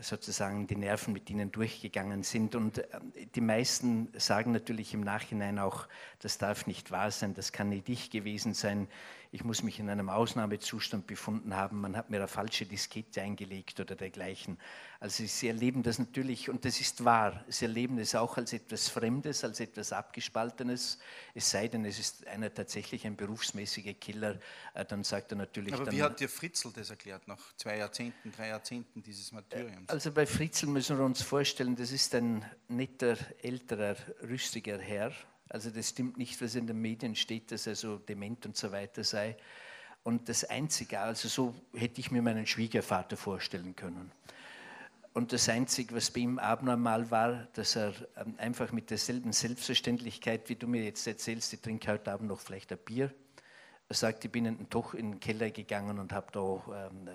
sozusagen die Nerven mit ihnen durchgegangen sind. Und ähm, die meisten sagen natürlich im Nachhinein auch, das darf nicht wahr sein, das kann nicht ich gewesen sein ich muss mich in einem Ausnahmezustand befunden haben, man hat mir eine falsche Diskette eingelegt oder dergleichen. Also sie erleben das natürlich, und das ist wahr, sie erleben es auch als etwas Fremdes, als etwas Abgespaltenes, es sei denn, es ist einer tatsächlich ein berufsmäßiger Killer, äh, dann sagt er natürlich... Aber dann, wie hat dir Fritzl das erklärt, nach zwei Jahrzehnten, drei Jahrzehnten dieses Martyriums? Also bei Fritzl müssen wir uns vorstellen, das ist ein netter, älterer, rüstiger Herr, also das stimmt nicht, was in den Medien steht, dass er so dement und so weiter sei. Und das Einzige, also so hätte ich mir meinen Schwiegervater vorstellen können. Und das Einzige, was bei ihm abnormal war, dass er ähm, einfach mit derselben Selbstverständlichkeit, wie du mir jetzt erzählst, ich trinke heute Abend noch vielleicht ein Bier, er sagt, ich bin Toch, in den Keller gegangen und habe da ähm,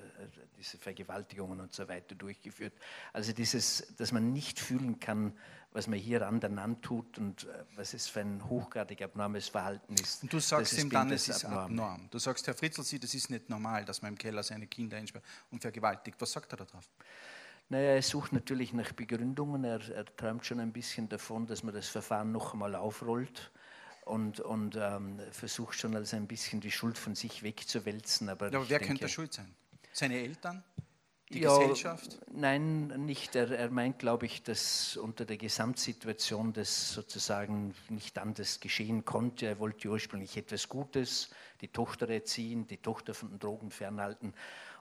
diese Vergewaltigungen und so weiter durchgeführt. Also dieses, dass man nicht fühlen kann, was man hier anderen antut und äh, was es für ein hochgradig abnormes Verhalten ist. Und du sagst ihm dann, es ist abnorm. abnorm. Du sagst, Herr Fritzl, Sie, das ist nicht normal, dass man im Keller seine Kinder einsperrt und vergewaltigt. Was sagt er darauf? Naja, er sucht natürlich nach Begründungen. Er, er träumt schon ein bisschen davon, dass man das Verfahren noch einmal aufrollt und, und ähm, versucht schon als ein bisschen die Schuld von sich wegzuwälzen. Aber, ja, aber wer denke, könnte schuld sein? Seine Eltern? Die ja, Gesellschaft? Nein, nicht. Er, er meint, glaube ich, dass unter der Gesamtsituation das sozusagen nicht anders geschehen konnte. Er wollte ursprünglich etwas Gutes, die Tochter erziehen, die Tochter von den Drogen fernhalten.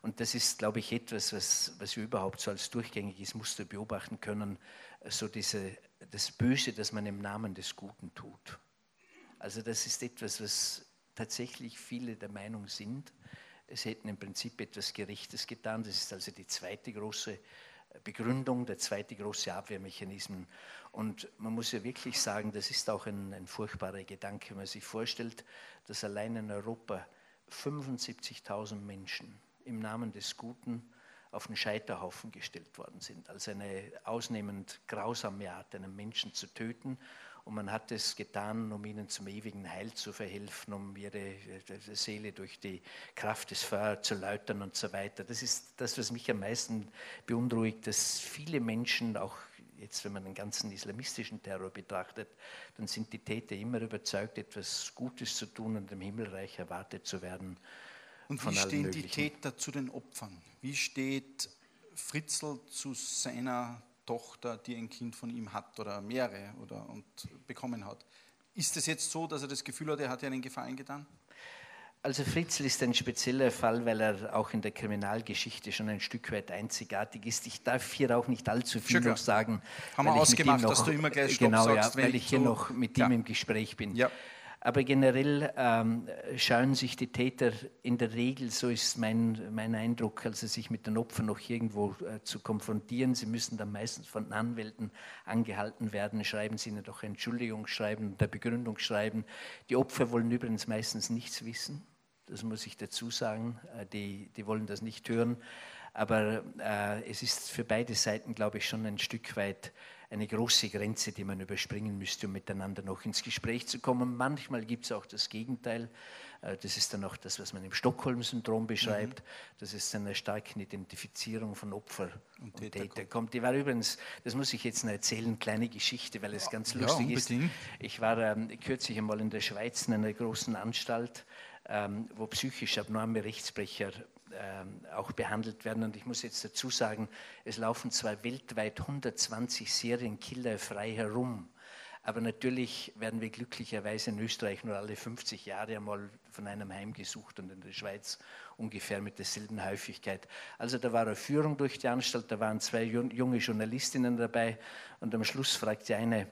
Und das ist, glaube ich, etwas, was, was wir überhaupt so als durchgängiges Muster beobachten können, so diese, das Böse, das man im Namen des Guten tut. Also das ist etwas, was tatsächlich viele der Meinung sind es hätten im Prinzip etwas Gerechtes getan. Das ist also die zweite große Begründung, der zweite große Abwehrmechanismus. Und man muss ja wirklich sagen, das ist auch ein, ein furchtbarer Gedanke, wenn man sich vorstellt, dass allein in Europa 75.000 Menschen im Namen des Guten auf den Scheiterhaufen gestellt worden sind, als eine ausnehmend grausame Art, einen Menschen zu töten und man hat es getan, um ihnen zum ewigen Heil zu verhelfen, um ihre Seele durch die Kraft des Feuers zu läutern und so weiter. Das ist das, was mich am meisten beunruhigt, dass viele Menschen, auch jetzt wenn man den ganzen islamistischen Terror betrachtet, dann sind die Täter immer überzeugt, etwas Gutes zu tun und im Himmelreich erwartet zu werden. Und wie stehen die Täter zu den Opfern? Wie steht Fritzl zu seiner Tochter, die ein Kind von ihm hat oder mehrere oder und bekommen hat. Ist es jetzt so, dass er das Gefühl hat, er hat ihr einen Gefallen getan? Also Fritzl ist ein spezieller Fall, weil er auch in der Kriminalgeschichte schon ein Stück weit einzigartig ist. Ich darf hier auch nicht allzu viel noch sagen. Haben wir ausgemacht, noch, dass du immer gleich Stopp genau, sagst, ja, weil ich hier so noch mit ja. ihm im Gespräch bin. Ja. Aber generell ähm, scheuen sich die Täter in der Regel, so ist mein, mein Eindruck, also sich mit den Opfern noch irgendwo äh, zu konfrontieren. Sie müssen dann meistens von Anwälten angehalten werden, schreiben sie ihnen doch Entschuldigungsschreiben, der Begründung schreiben. Die Opfer wollen übrigens meistens nichts wissen, das muss ich dazu sagen. Äh, die, die wollen das nicht hören. Aber äh, es ist für beide Seiten, glaube ich, schon ein Stück weit eine große Grenze, die man überspringen müsste, um miteinander noch ins Gespräch zu kommen. Manchmal gibt es auch das Gegenteil. Äh, das ist dann auch das, was man im Stockholm-Syndrom beschreibt. Mhm. Das ist eine starke Identifizierung von Opfer und, und Täter, Täter kommt. Die war übrigens, das muss ich jetzt noch erzählen, kleine Geschichte, weil es ganz lustig ja, ist. Ich war ähm, kürzlich einmal in der Schweiz in einer großen Anstalt, ähm, wo psychisch abnorme Rechtsbrecher auch behandelt werden. Und ich muss jetzt dazu sagen, es laufen zwar weltweit 120 Serienkiller frei herum, aber natürlich werden wir glücklicherweise in Österreich nur alle 50 Jahre einmal von einem heimgesucht und in der Schweiz ungefähr mit derselben Häufigkeit. Also da war eine Führung durch die Anstalt, da waren zwei junge Journalistinnen dabei und am Schluss fragte eine,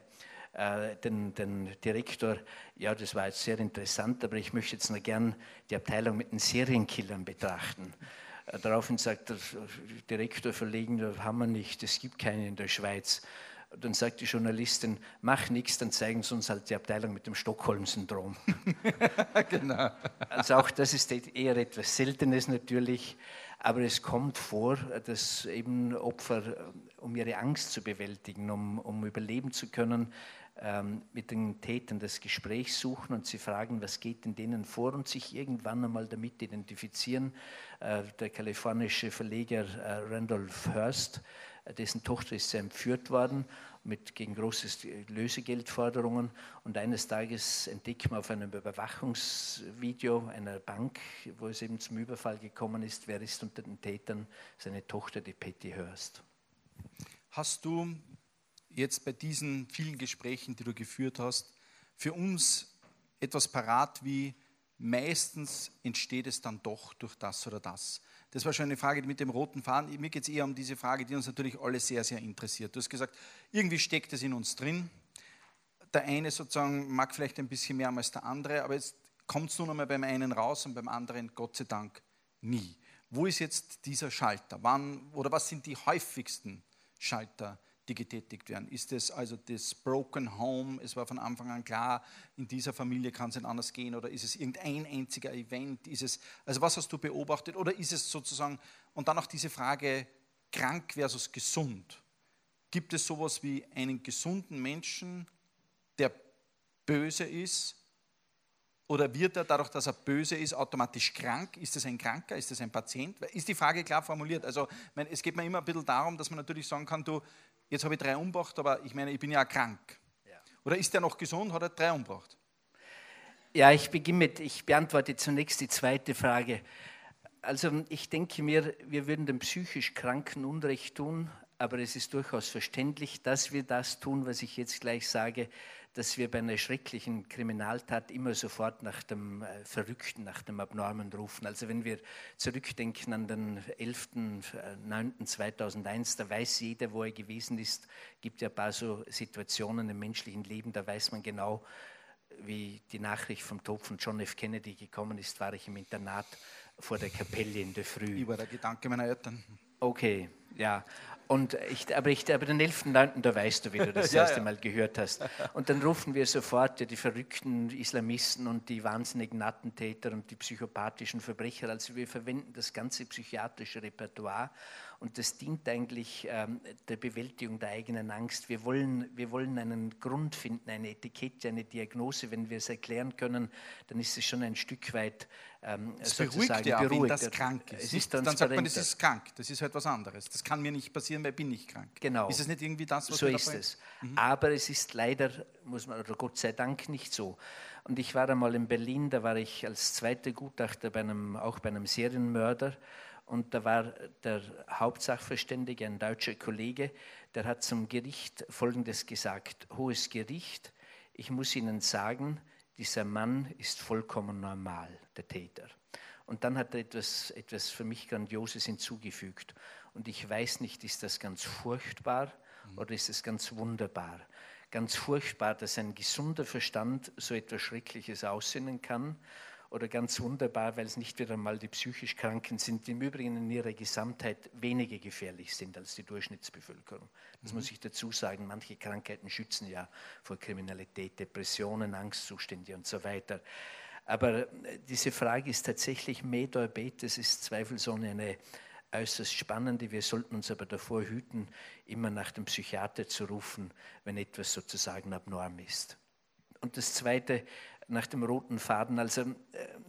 äh, den, den, Direktor, ja, das war jetzt sehr interessant, aber ich möchte jetzt noch gern die Abteilung mit den Serienkillern betrachten. Äh, daraufhin sagt der Direktor verlegen, das haben wir nicht, es gibt keine in der Schweiz. Dann sagt die Journalistin, mach nichts, dann zeigen sie uns halt die Abteilung mit dem Stockholm-Syndrom. *laughs* genau. Also auch das ist eher etwas Seltenes natürlich, aber es kommt vor, dass eben Opfer, um ihre Angst zu bewältigen, um, um überleben zu können, ähm, mit den Tätern das Gespräch suchen und sie fragen, was geht in denen vor und sich irgendwann einmal damit identifizieren. Äh, der kalifornische Verleger äh, Randolph Hearst, äh, dessen Tochter ist entführt worden mit gegen große Lösegeldforderungen und eines Tages entdeckt man auf einem Überwachungsvideo einer Bank, wo es eben zum Überfall gekommen ist, wer ist unter den Tätern? Seine Tochter, die Patty Hearst. Hast du jetzt bei diesen vielen Gesprächen, die du geführt hast, für uns etwas parat wie meistens entsteht es dann doch durch das oder das. Das war schon eine Frage mit dem roten Faden. Mir geht es eher um diese Frage, die uns natürlich alle sehr, sehr interessiert. Du hast gesagt, irgendwie steckt es in uns drin. Der eine sozusagen mag vielleicht ein bisschen mehr als der andere, aber jetzt kommt es nun einmal beim einen raus und beim anderen Gott sei Dank nie. Wo ist jetzt dieser Schalter? Wann oder was sind die häufigsten Schalter die getätigt werden. Ist es also das Broken Home? Es war von Anfang an klar, in dieser Familie kann es nicht anders gehen. Oder ist es irgendein einziger Event? Ist es, also was hast du beobachtet? Oder ist es sozusagen, und dann auch diese Frage, krank versus gesund. Gibt es sowas wie einen gesunden Menschen, der böse ist? Oder wird er dadurch, dass er böse ist, automatisch krank? Ist es ein Kranker? Ist es ein Patient? Ist die Frage klar formuliert? Also, es geht mir immer ein bisschen darum, dass man natürlich sagen kann, du, jetzt habe ich drei umgebracht, aber ich meine, ich bin ja krank. Ja. Oder ist der noch gesund, hat er drei umgebracht? Ja, ich beginne mit, ich beantworte zunächst die zweite Frage. Also ich denke mir, wir würden dem psychisch Kranken Unrecht tun, aber es ist durchaus verständlich, dass wir das tun, was ich jetzt gleich sage, dass wir bei einer schrecklichen Kriminaltat immer sofort nach dem äh, Verrückten, nach dem Abnormen rufen. Also wenn wir zurückdenken an den 11.09.2001, da weiß jeder, wo er gewesen ist. Es gibt ja ein paar so Situationen im menschlichen Leben, da weiß man genau, wie die Nachricht vom Tod von John F. Kennedy gekommen ist, war ich im Internat vor der Kapelle in der Früh. Über der Gedanke meiner Eltern. Okay, ja. Und ich, aber, ich, aber den 11.9., da weißt du, wie du das *laughs* ja, erste ja. Mal gehört hast. Und dann rufen wir sofort ja, die verrückten Islamisten und die wahnsinnigen Attentäter und die psychopathischen Verbrecher. Also wir verwenden das ganze psychiatrische Repertoire und das dient eigentlich ähm, der Bewältigung der eigenen Angst. Wir wollen, wir wollen einen Grund finden, eine Etikette, eine Diagnose. Wenn wir es erklären können, dann ist es schon ein Stück weit ähm, das beruhigt ja, beruhigt. wenn das krank ist. ist dann sagt man, das ist krank, das ist halt was anderes. Das kann mir nicht passieren, weil ich bin nicht krank. Genau. Ist es nicht irgendwie das, was So ist es. Mhm. Aber es ist leider, muss man, oder Gott sei Dank nicht so. Und ich war einmal in Berlin, da war ich als zweiter Gutachter bei einem, auch bei einem Serienmörder und da war der Hauptsachverständige, ein deutscher Kollege, der hat zum Gericht Folgendes gesagt. Hohes Gericht, ich muss Ihnen sagen, dieser Mann ist vollkommen normal, der Täter. Und dann hat er etwas, etwas für mich Grandioses hinzugefügt. Und ich weiß nicht, ist das ganz furchtbar mhm. oder ist es ganz wunderbar? Ganz furchtbar, dass ein gesunder Verstand so etwas Schreckliches aussinnen kann oder ganz wunderbar, weil es nicht wieder mal die psychisch Kranken sind, die im Übrigen in ihrer Gesamtheit weniger gefährlich sind als die Durchschnittsbevölkerung. Das mhm. muss ich dazu sagen. Manche Krankheiten schützen ja vor Kriminalität, Depressionen, Angstzustände und so weiter. Aber äh, diese Frage ist tatsächlich Mediabetes, ist zweifelsohne eine äußerst spannende. Wir sollten uns aber davor hüten, immer nach dem Psychiater zu rufen, wenn etwas sozusagen abnorm ist. Und das Zweite, nach dem roten Faden. Also äh,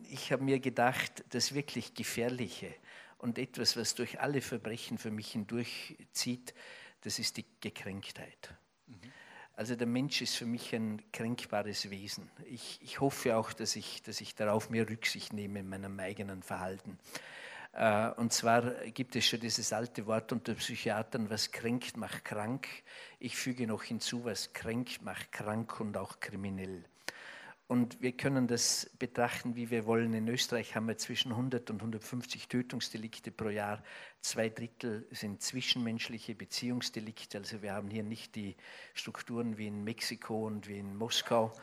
ich habe mir gedacht, das wirklich Gefährliche und etwas, was durch alle Verbrechen für mich hindurchzieht, das ist die Gekränktheit. Mhm. Also der Mensch ist für mich ein kränkbares Wesen. Ich, ich hoffe auch, dass ich, dass ich darauf mehr Rücksicht nehme in meinem eigenen Verhalten. Äh, und zwar gibt es schon dieses alte Wort unter Psychiatern, was kränkt, macht krank. Ich füge noch hinzu, was kränkt, macht krank und auch kriminell. Und wir können das betrachten, wie wir wollen. In Österreich haben wir zwischen 100 und 150 Tötungsdelikte pro Jahr. Zwei Drittel sind zwischenmenschliche Beziehungsdelikte. Also wir haben hier nicht die Strukturen wie in Mexiko und wie in Moskau,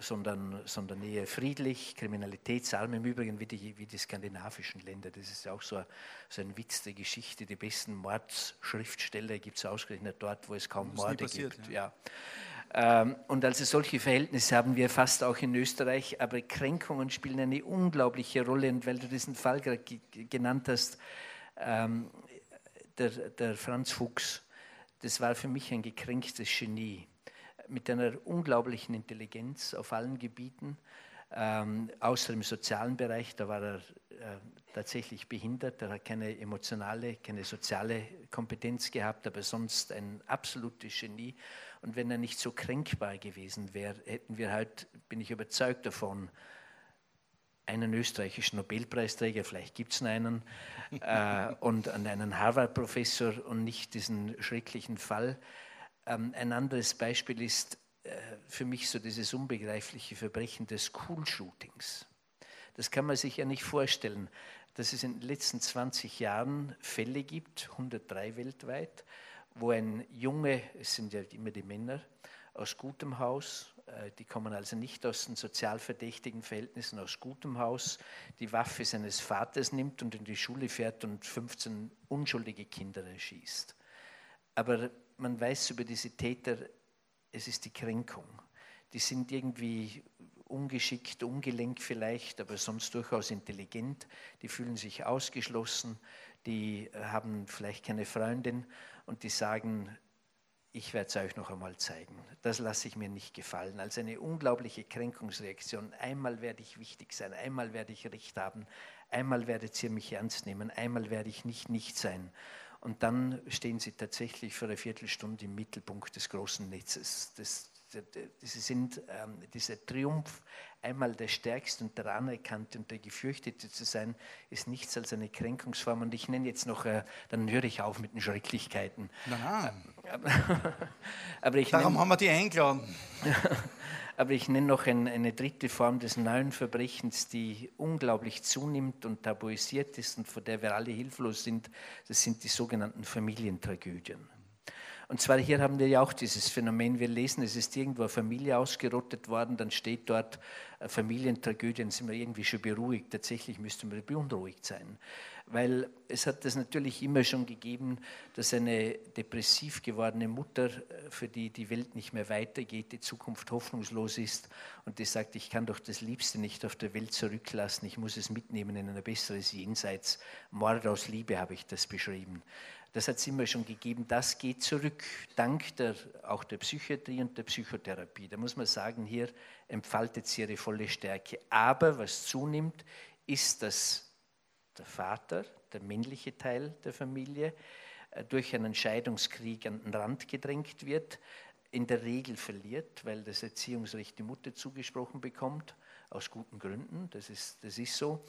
sondern, sondern eher friedlich, kriminalitätsarm im Übrigen wie die, wie die skandinavischen Länder. Das ist auch so, so ein Witz der Geschichte. Die besten Mordschriftsteller gibt es ausgerechnet dort, wo es kaum Morde passiert, gibt. Ja. ja. Ähm, und also solche Verhältnisse haben wir fast auch in Österreich, aber Kränkungen spielen eine unglaubliche Rolle. Und weil du diesen Fall gerade genannt hast, ähm, der, der Franz Fuchs, das war für mich ein gekränktes Genie mit einer unglaublichen Intelligenz auf allen Gebieten, ähm, außer im sozialen Bereich, da war er äh, tatsächlich behindert, er hat keine emotionale, keine soziale Kompetenz gehabt, aber sonst ein absolutes Genie. Und wenn er nicht so kränkbar gewesen wäre, hätten wir halt, bin ich überzeugt davon, einen österreichischen Nobelpreisträger, vielleicht gibt es einen, äh, *laughs* und einen Harvard-Professor und nicht diesen schrecklichen Fall. Ähm, ein anderes Beispiel ist äh, für mich so dieses unbegreifliche Verbrechen des School-Shootings. Das kann man sich ja nicht vorstellen, dass es in den letzten 20 Jahren Fälle gibt, 103 weltweit, wo ein Junge, es sind ja immer die Männer, aus gutem Haus, äh, die kommen also nicht aus den sozial verdächtigen Verhältnissen, aus gutem Haus, die Waffe seines Vaters nimmt und in die Schule fährt und 15 unschuldige Kinder erschießt. Aber man weiß über diese Täter, es ist die Kränkung. Die sind irgendwie ungeschickt, ungelenkt vielleicht, aber sonst durchaus intelligent. Die fühlen sich ausgeschlossen, die haben vielleicht keine Freundin und die sagen, ich werde es euch noch einmal zeigen. Das lasse ich mir nicht gefallen. Als eine unglaubliche Kränkungsreaktion. Einmal werde ich wichtig sein, einmal werde ich Recht haben, einmal werdet ihr mich ernst nehmen, einmal werde ich nicht nicht sein. Und dann stehen sie tatsächlich für eine Viertelstunde im Mittelpunkt des großen Netzes. Das, Sie sind ähm, dieser Triumph, einmal der Stärkste und der Anerkannte und der Gefürchtete zu sein, ist nichts als eine Kränkungsform. Und ich nenne jetzt noch, äh, dann höre ich auf mit den Schrecklichkeiten. Nein. *laughs* aber ich Darum nenn, haben wir die eingeladen. *laughs* aber ich nenne noch ein, eine dritte Form des neuen Verbrechens, die unglaublich zunimmt und tabuisiert ist und vor der wir alle hilflos sind. Das sind die sogenannten Familientragödien. Und zwar hier haben wir ja auch dieses Phänomen, wir lesen, es ist irgendwo eine Familie ausgerottet worden, dann steht dort äh, Familientragödie, dann sind wir irgendwie schon beruhigt. Tatsächlich müssten wir beunruhigt sein. Weil es hat das natürlich immer schon gegeben, dass eine depressiv gewordene Mutter, äh, für die die Welt nicht mehr weitergeht, die Zukunft hoffnungslos ist und die sagt, ich kann doch das Liebste nicht auf der Welt zurücklassen, ich muss es mitnehmen in ein besseres Jenseits. Mord aus Liebe habe ich das beschrieben. Das hat es immer schon gegeben. Das geht zurück, dank der, auch der Psychiatrie und der Psychotherapie. Da muss man sagen, hier entfaltet sie ihre volle Stärke. Aber was zunimmt, ist, dass der Vater, der männliche Teil der Familie, äh, durch einen Scheidungskrieg an den Rand gedrängt wird, in der Regel verliert, weil das Erziehungsrecht die Mutter zugesprochen bekommt, aus guten Gründen, das ist, das ist so.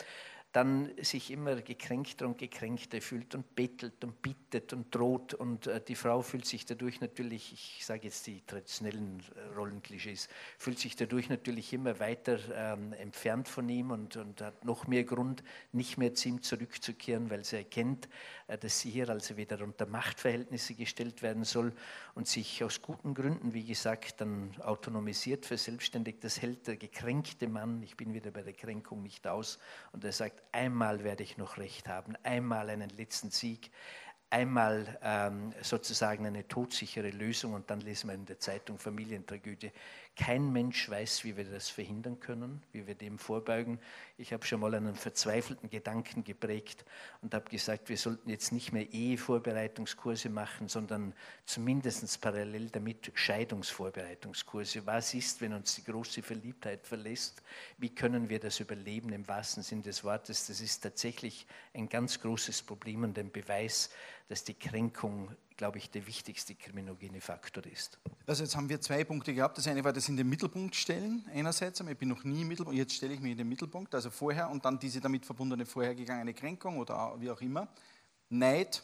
Dann sich immer gekränkter und gekränkter fühlt und bettelt und bittet und droht. Und äh, die Frau fühlt sich dadurch natürlich, ich sage jetzt die traditionellen äh, Rollenklischees, fühlt sich dadurch natürlich immer weiter ähm, entfernt von ihm und, und, hat noch mehr Grund, nicht mehr zu ihm zurückzukehren, weil sie erkennt, äh, dass sie hier also wieder unter Machtverhältnisse gestellt werden soll und sich aus guten Gründen, wie gesagt, dann autonomisiert, verselbstständigt. Das hält der gekränkte Mann, ich bin wieder bei der Kränkung nicht aus, und er sagt, einmal werde ich noch recht haben, einmal einen letzten Sieg, einmal ähm, sozusagen eine todsichere Lösung und dann lesen wir in der Zeitung Familientragödie. Kein Mensch weiß, wie wir das verhindern können, wie wir dem vorbeugen. Ich habe schon mal einen verzweifelten Gedanken geprägt und habe gesagt, wir sollten jetzt nicht mehr Ehevorbereitungskurse machen, sondern zumindest parallel damit Scheidungsvorbereitungskurse. Was ist, wenn uns die große Verliebtheit verlässt? Wie können wir das überleben im wahrsten Sinn des Wortes? Das ist tatsächlich ein ganz großes Problem und ein Beweis, dass die Kränkung glaube ich, der wichtigste kriminogene Faktor ist. Also jetzt haben wir zwei Punkte gehabt. Das eine war das in den Mittelpunkt stellen einerseits. Ich bin noch nie im Mittelpunkt, jetzt stelle ich mich in den Mittelpunkt, also vorher und dann diese damit verbundene vorhergegangene Kränkung oder wie auch immer. Neid,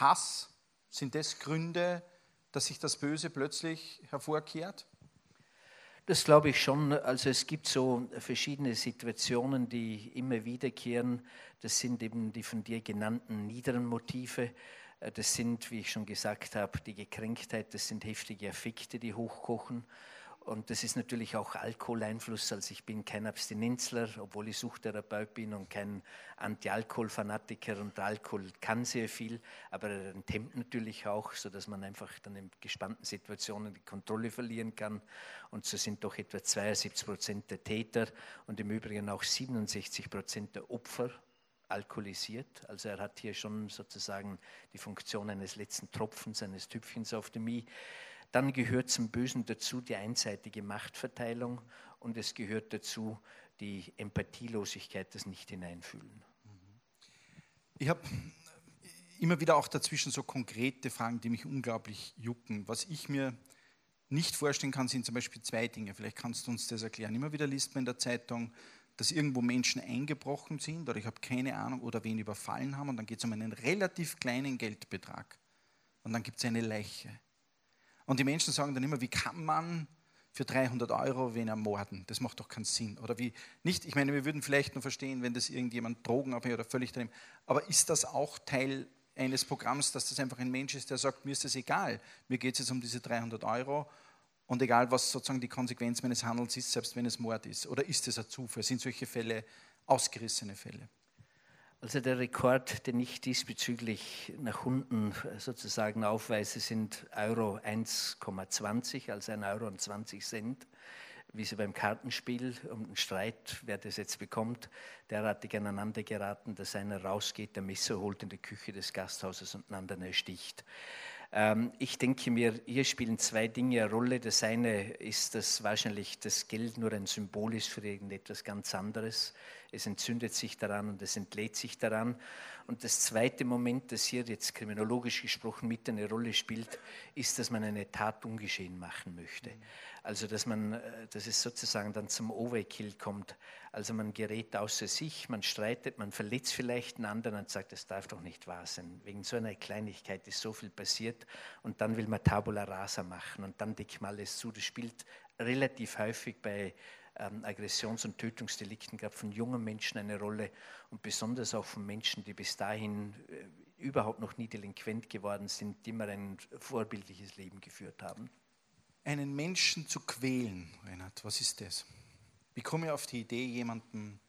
Hass, sind das Gründe, dass sich das Böse plötzlich hervorkehrt? Das glaube ich schon. Also es gibt so verschiedene Situationen, die immer wiederkehren. Das sind eben die von dir genannten niederen Motive. Äh, das sind, wie ich schon gesagt habe, die Gekränktheit, das sind heftige Affekte, die hochkochen. Und das ist natürlich auch Alkoholeinfluss. Also ich bin kein Abstinenzler, obwohl ich Suchtherapeut bin und kein Anti-Alkohol-Fanatiker. Und Alkohol kann sehr viel, aber er enthemmt natürlich auch, sodass man einfach dann in gespannten Situationen die Kontrolle verlieren kann. Und so sind doch etwa 72 Prozent der Täter und im Übrigen auch 67 Prozent der Opfer alkoholisiert. Also er hat hier schon sozusagen die Funktion eines letzten Tropfens, eines Tüpfchens auf dem i. Dann gehört zum Bösen dazu die einseitige Machtverteilung und es gehört dazu die Empathielosigkeit, das Nicht-Hineinfühlen. Ich habe immer wieder auch dazwischen so konkrete Fragen, die mich unglaublich jucken. Was ich mir nicht vorstellen kann, sind zum Beispiel zwei Dinge. Vielleicht kannst du uns das erklären. Immer wieder liest man in der Zeitung, dass irgendwo Menschen eingebrochen sind oder ich habe keine Ahnung oder wen überfallen haben und dann geht es um einen relativ kleinen Geldbetrag und dann gibt es eine Leiche. Und die Menschen sagen dann immer, wie kann man für 300 Euro wen ermorden? Das macht doch keinen Sinn. Oder wie nicht? Ich meine, wir würden vielleicht nur verstehen, wenn das irgendjemand drogenabhängig oder völlig daneben. Aber ist das auch Teil eines Programms, dass das einfach ein Mensch ist, der sagt, mir ist das egal, mir geht es jetzt um diese 300 Euro und egal, was sozusagen die Konsequenz meines Handelns ist, selbst wenn es Mord ist. Oder ist es ein Zufall? Sind solche Fälle ausgerissene Fälle? Also der Rekord, den ich diesbezüglich nach unten sozusagen aufweise, sind Euro 1,20, also 1 Euro und 20 Cent, wie sie beim Kartenspiel um den Streit, wer das jetzt bekommt, derartig aneinander geraten, dass einer rausgeht, der Messer holt in die Küche des Gasthauses und einen anderen ersticht. Ähm, ich denke mir, hier spielen zwei Dinge eine Rolle. Das eine ist, dass wahrscheinlich das Geld nur ein Symbol ist für irgendetwas ganz anderes. Es entzündet sich daran und es entlädt sich daran. Und das zweite Moment, das hier jetzt kriminologisch gesprochen mit eine Rolle spielt, ist, dass man eine Tat ungeschehen machen möchte. Also dass man, äh, dass es sozusagen dann zum Overkill kommt. Also man gerät außer sich, man streitet, man verletzt vielleicht einen anderen und sagt, das darf doch nicht wahr sein. Wegen so einer Kleinigkeit ist so viel passiert und dann will man Tabula Rasa machen und dann deckt man alles zu. Das spielt relativ häufig bei ähm, Aggressions- und Tötungsdelikten gerade von jungen Menschen eine Rolle und besonders auch von Menschen, die bis dahin äh, überhaupt noch nie delinquent geworden sind, die immer ein vorbildliches Leben geführt haben einen Menschen zu quälen, Reinhard, was ist das? Wie komme ich auf die Idee, jemanden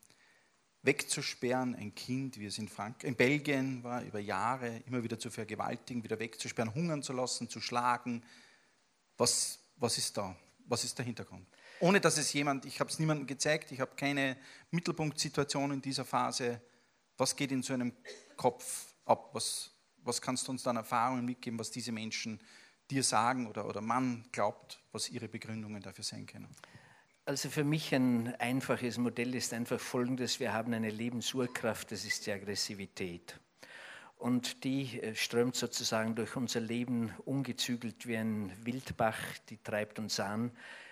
wegzusperren, ein Kind, wie es in, Frank in Belgien war, über Jahre immer wieder zu vergewaltigen, wieder wegzusperren, hungern zu lassen, zu schlagen? Was, was ist da? Was ist der Hintergrund? Ohne dass es jemand, ich habe es niemandem gezeigt, ich habe keine Mittelpunktsituation in dieser Phase. Was geht in so einem Kopf ab? Was, was kannst du uns dann Erfahrungen mitgeben, was diese Menschen dir sagen oder, oder man glaubt, was ihre Begründungen dafür sein können? Also für mich ein einfaches Modell ist einfach folgendes. Wir haben eine Lebensurkraft, das ist die Aggressivität. Und die äh, strömt sozusagen durch unser Leben ungezügelt wie ein Wildbach, die treibt uns an,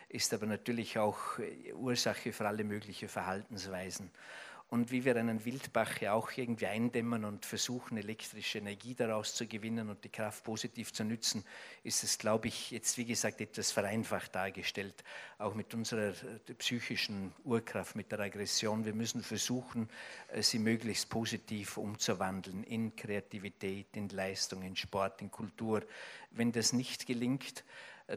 ist aber natürlich auch äh, Ursache für alle möglichen Verhaltensweisen. Und wie wir einen Wildbach ja auch irgendwie eindämmen und versuchen, elektrische Energie daraus zu gewinnen und die Kraft positiv zu nützen, ist es, glaube ich, jetzt wie gesagt etwas vereinfacht dargestellt, auch mit unserer äh, psychischen Urkraft, mit der Aggression. Wir müssen versuchen, äh, sie möglichst positiv umzuwandeln in Kreativität, in Leistung, in Sport, in Kultur. Wenn das nicht gelingt,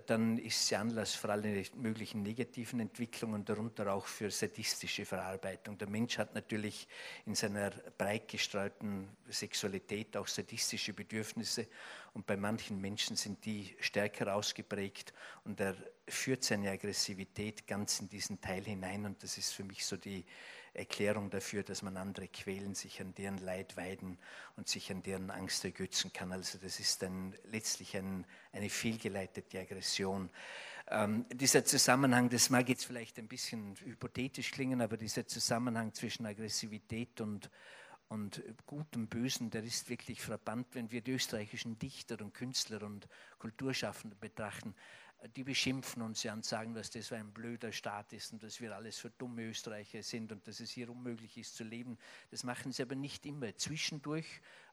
dann ist sie Anlass für alle möglichen negativen Entwicklungen, darunter auch für sadistische Verarbeitung. Der Mensch hat natürlich in seiner breit gestreuten Sexualität auch sadistische Bedürfnisse und bei manchen Menschen sind die stärker ausgeprägt und er führt seine Aggressivität ganz in diesen Teil hinein und das ist für mich so die Erklärung dafür, dass man andere quälen, sich an deren Leid weiden und sich an deren Angst ergötzen kann. Also das ist dann letztlich ein, eine fehlgeleitete Aggression. Ähm, dieser Zusammenhang, das mag jetzt vielleicht ein bisschen hypothetisch klingen, aber dieser Zusammenhang zwischen Aggressivität und, und Gutem, Bösen, der ist wirklich frappant, wenn wir die österreichischen Dichter und Künstler und Kulturschaffende betrachten die beschimpfen uns ja und sagen, dass das ein blöder Staat ist und dass wir alles für dumme Österreicher sind und dass es hier unmöglich ist zu leben. Das machen sie aber nicht immer. Zwischendurch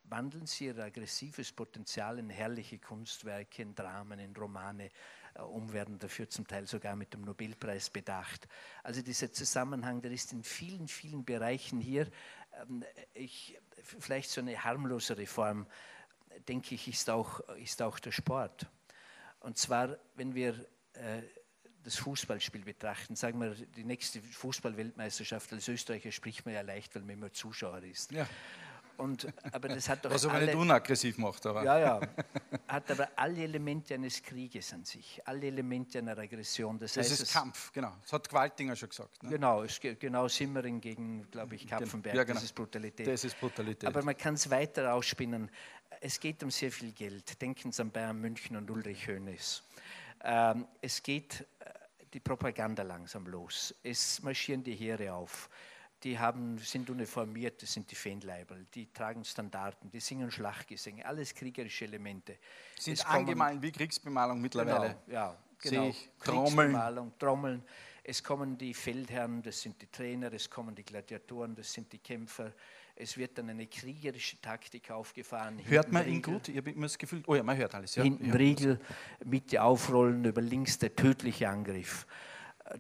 wandeln sie ihr aggressives Potenzial in herrliche Kunstwerke, in Dramen, in Romane äh, um, werden dafür zum Teil sogar mit dem Nobelpreis bedacht. Also dieser Zusammenhang, der ist in vielen, vielen Bereichen hier. Ähm, ich, vielleicht so eine harmlosere Form, denke ich, ist auch, ist auch der Sport. Und zwar, wenn wir äh, das Fußballspiel betrachten, sagen wir, die nächste Fußballweltmeisterschaft als Österreicher spricht man ja leicht, weil man immer Zuschauer ist. Ja. Und, aber das hat doch *laughs* Was aber nicht unaggressiv macht, aber. Ja, ja. Hat aber alle Elemente eines Krieges an sich, alle Elemente einer Aggression. Das, das heißt, ist Kampf, genau. Das hat Gewaltinger schon gesagt. Ne? Genau, es, genau Simmering gegen, glaube ich, Kapfenberg. Ja, genau. Das ist Brutalität. Das ist Brutalität. Aber man kann es weiter ausspinnen. Es geht um sehr viel Geld. Denken Sie an Bayern München und Ulrich Hoeneß. Ähm, es geht äh, die Propaganda langsam los. Es marschieren die Heere auf. Die haben, sind uniformiert, das sind die Feenleiberl, die tragen Standarten, die singen Schlachtgesänge, alles kriegerische Elemente. Sind angemalt wie Kriegsbemalung mittlerweile. Genau, ja, genau. Kriegsbemalung, Trommeln. Es kommen die Feldherren, das sind die Trainer, es kommen die Gladiatoren, das sind die Kämpfer, es wird dann eine kriegerische Taktik aufgefahren. Hört man ihn gut? Ich habe immer das Gefühl, oh ja, man hört alles. Ja. Hinten. Riegel, Mitte aufrollen, über links der tödliche Angriff.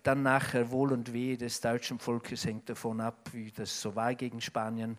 Dann nachher Wohl und Wehe des deutschen Volkes hängt davon ab, wie das so war gegen Spanien.